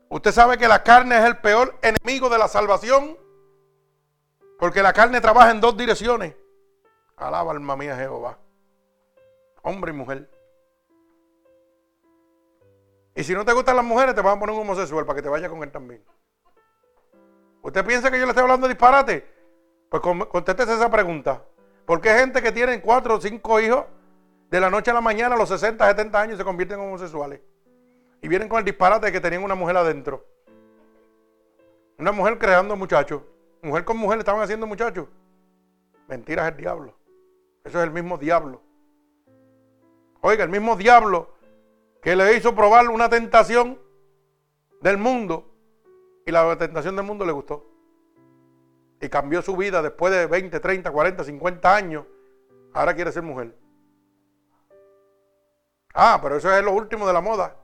Usted sabe que la carne es el peor enemigo de la salvación. Porque la carne trabaja en dos direcciones. Alaba alma mía Jehová. Hombre y mujer. Y si no te gustan las mujeres, te van a poner un homosexual para que te vaya con él también. ¿Usted piensa que yo le estoy hablando de disparate? Pues contéstese esa pregunta. ¿Por qué gente que tiene cuatro o cinco hijos, de la noche a la mañana, a los 60, 70 años, se convierten en homosexuales? Y vienen con el disparate de que tenían una mujer adentro. Una mujer creando muchachos. Mujer con mujer estaban haciendo muchachos. Mentiras el diablo. Eso es el mismo diablo. Oiga, el mismo diablo que le hizo probar una tentación del mundo y la tentación del mundo le gustó y cambió su vida después de 20, 30, 40, 50 años, ahora quiere ser mujer. Ah, pero eso es lo último de la moda.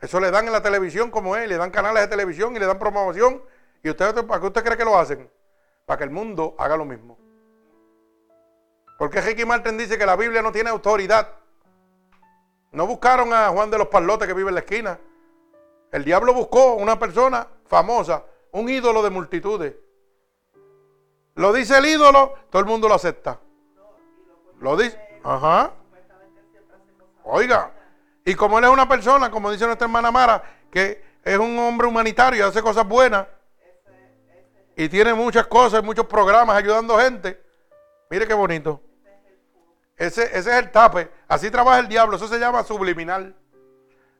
Eso le dan en la televisión como es, le dan canales de televisión y le dan promoción. ¿Y usted, para qué usted cree que lo hacen? Para que el mundo haga lo mismo. Porque Ricky Martin dice que la Biblia no tiene autoridad. No buscaron a Juan de los Parlotes que vive en la esquina. El diablo buscó una persona famosa, un ídolo de multitudes. Lo dice el ídolo, todo el mundo lo acepta. Lo dice. Ajá. Oiga. Y como él es una persona, como dice nuestra hermana Mara, que es un hombre humanitario, hace cosas buenas. Y tiene muchas cosas, muchos programas ayudando gente. Mire qué bonito. Ese, ese es el tape. Así trabaja el diablo. Eso se llama subliminal.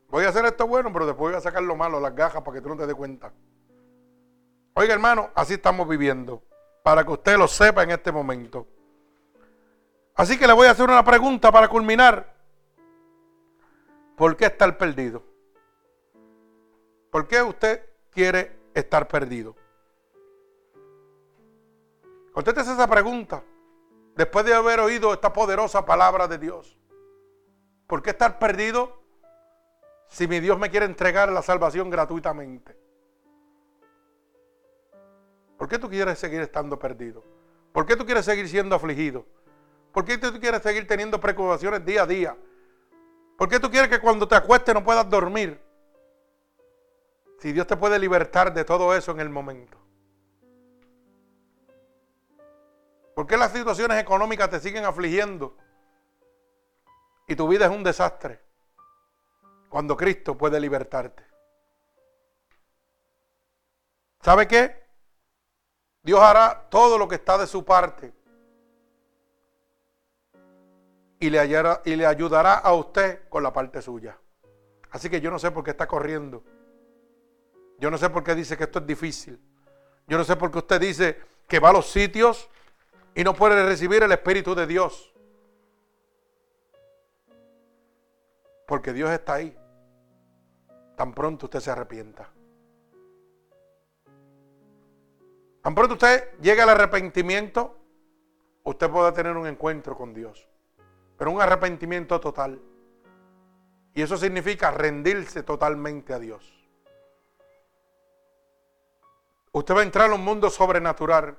Voy a hacer esto bueno, pero después voy a sacar lo malo, las gajas, para que tú no te des cuenta. Oiga, hermano, así estamos viviendo para que usted lo sepa en este momento. Así que le voy a hacer una pregunta para culminar. ¿Por qué estar perdido? ¿Por qué usted quiere estar perdido? Contéstese esa pregunta después de haber oído esta poderosa palabra de Dios. ¿Por qué estar perdido si mi Dios me quiere entregar la salvación gratuitamente? ¿Por qué tú quieres seguir estando perdido? ¿Por qué tú quieres seguir siendo afligido? ¿Por qué tú quieres seguir teniendo preocupaciones día a día? ¿Por qué tú quieres que cuando te acuestes no puedas dormir? Si Dios te puede libertar de todo eso en el momento. ¿Por qué las situaciones económicas te siguen afligiendo? y tu vida es un desastre, cuando Cristo puede libertarte. ¿Sabe qué? Dios hará todo lo que está de su parte y le, ayudará a usted con la parte suya. Así que yo no sé por qué está corriendo. Yo no sé por qué dice que esto es difícil. Yo no sé por qué usted dice que va a los sitios y no puede recibir el Espíritu de Dios. Porque Dios está ahí. Tan pronto usted se arrepienta. Tan pronto usted llega al arrepentimiento, usted puede tener un encuentro con Dios. Pero un arrepentimiento total. Y eso significa rendirse totalmente a Dios. Usted va a entrar a un mundo sobrenatural.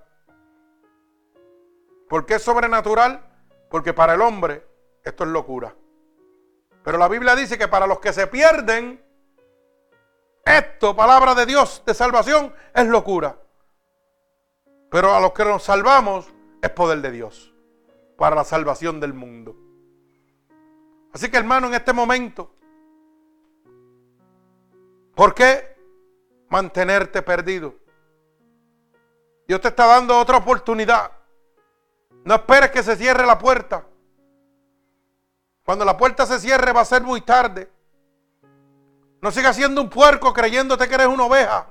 ¿Por qué es sobrenatural? Porque para el hombre esto es locura. Pero la Biblia dice que para los que se pierden, esto, palabra de Dios, de salvación, es locura. Pero a los que nos salvamos es poder de Dios para la salvación del mundo. Así que hermano, en este momento, ¿por qué mantenerte perdido? Dios te está dando otra oportunidad. No esperes que se cierre la puerta. Cuando la puerta se cierre va a ser muy tarde. No sigas siendo un puerco creyéndote que eres una oveja.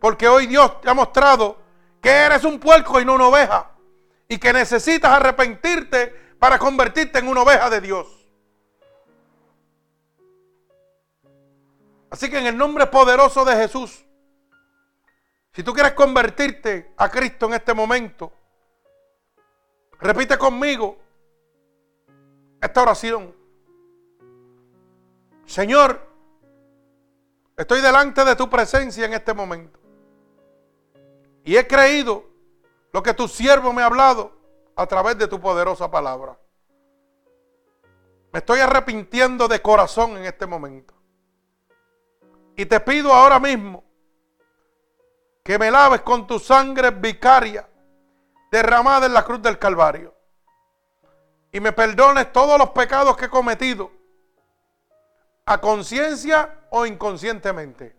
Porque hoy Dios te ha mostrado que eres un puerco y no una oveja. Y que necesitas arrepentirte para convertirte en una oveja de Dios. Así que en el nombre poderoso de Jesús, si tú quieres convertirte a Cristo en este momento, repite conmigo esta oración. Señor, estoy delante de tu presencia en este momento. Y he creído lo que tu siervo me ha hablado a través de tu poderosa palabra. Me estoy arrepintiendo de corazón en este momento. Y te pido ahora mismo que me laves con tu sangre vicaria derramada en la cruz del Calvario. Y me perdones todos los pecados que he cometido, a conciencia o inconscientemente.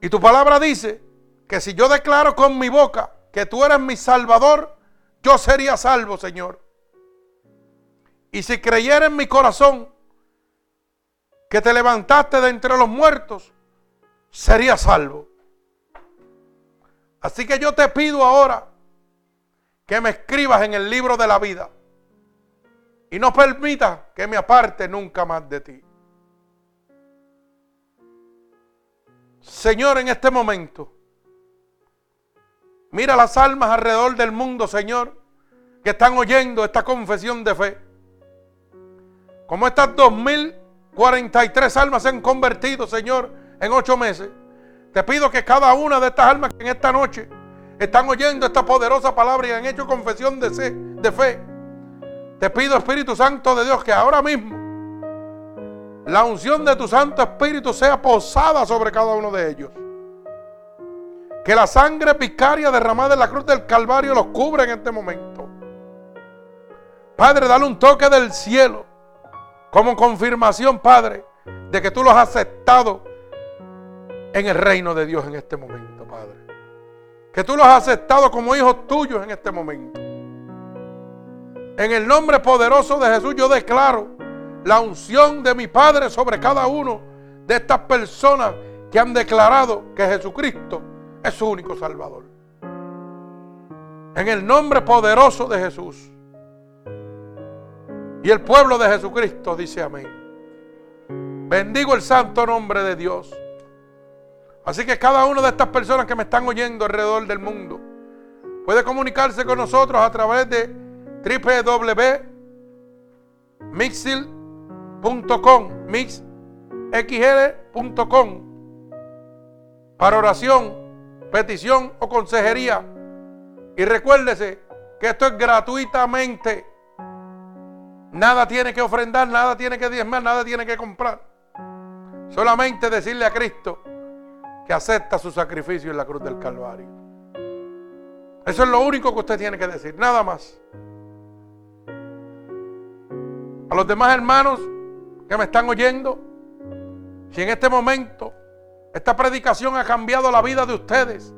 Y tu palabra dice que si yo declaro con mi boca que tú eres mi salvador, yo sería salvo, Señor. Y si creyera en mi corazón que te levantaste de entre los muertos, sería salvo. Así que yo te pido ahora que me escribas en el libro de la vida y no permita que me aparte nunca más de ti. Señor, en este momento, mira las almas alrededor del mundo, Señor, que están oyendo esta confesión de fe. Como estas 2043 almas se han convertido, Señor, en ocho meses. Te pido que cada una de estas almas que en esta noche están oyendo esta poderosa palabra y han hecho confesión de, de fe, te pido Espíritu Santo de Dios que ahora mismo la unción de tu Santo Espíritu sea posada sobre cada uno de ellos. Que la sangre picaria derramada en la cruz del Calvario los cubra en este momento. Padre, dale un toque del cielo como confirmación, Padre, de que tú los has aceptado en el reino de Dios en este momento, Padre. Que tú los has aceptado como hijos tuyos en este momento. En el nombre poderoso de Jesús yo declaro la unción de mi Padre sobre cada uno de estas personas que han declarado que Jesucristo es su único Salvador. En el nombre poderoso de Jesús. Y el pueblo de Jesucristo dice amén. Bendigo el santo nombre de Dios. Así que cada una de estas personas que me están oyendo alrededor del mundo puede comunicarse con nosotros a través de www.mixil.com, mixxl.com para oración, petición o consejería. Y recuérdese que esto es gratuitamente. Nada tiene que ofrendar, nada tiene que diezmar, nada tiene que comprar. Solamente decirle a Cristo, que acepta su sacrificio en la cruz del Calvario. Eso es lo único que usted tiene que decir, nada más. A los demás hermanos que me están oyendo, si en este momento esta predicación ha cambiado la vida de ustedes,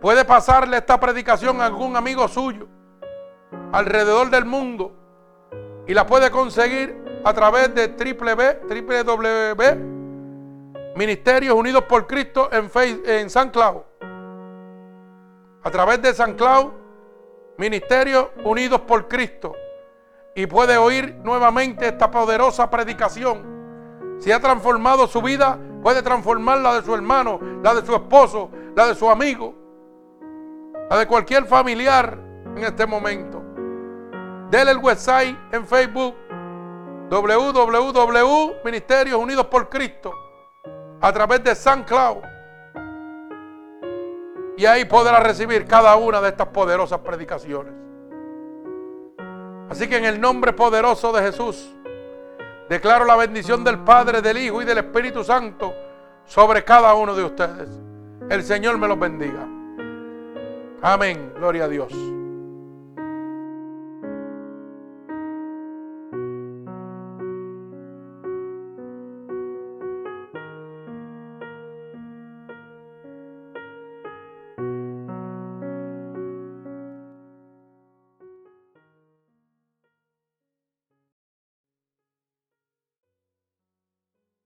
puede pasarle esta predicación a algún amigo suyo alrededor del mundo y la puede conseguir a través de www Ministerios Unidos por Cristo en, en San Clau. A través de San Clau, Ministerios Unidos por Cristo. Y puede oír nuevamente esta poderosa predicación. Si ha transformado su vida, puede transformar la de su hermano, la de su esposo, la de su amigo, la de cualquier familiar en este momento. Dele el website en Facebook www Ministerios Unidos por Cristo a través de San. Y ahí podrá recibir cada una de estas poderosas predicaciones. Así que en el nombre poderoso de Jesús, declaro la bendición del Padre, del Hijo y del Espíritu Santo sobre cada uno de ustedes. El Señor me los bendiga. Amén. Gloria a Dios.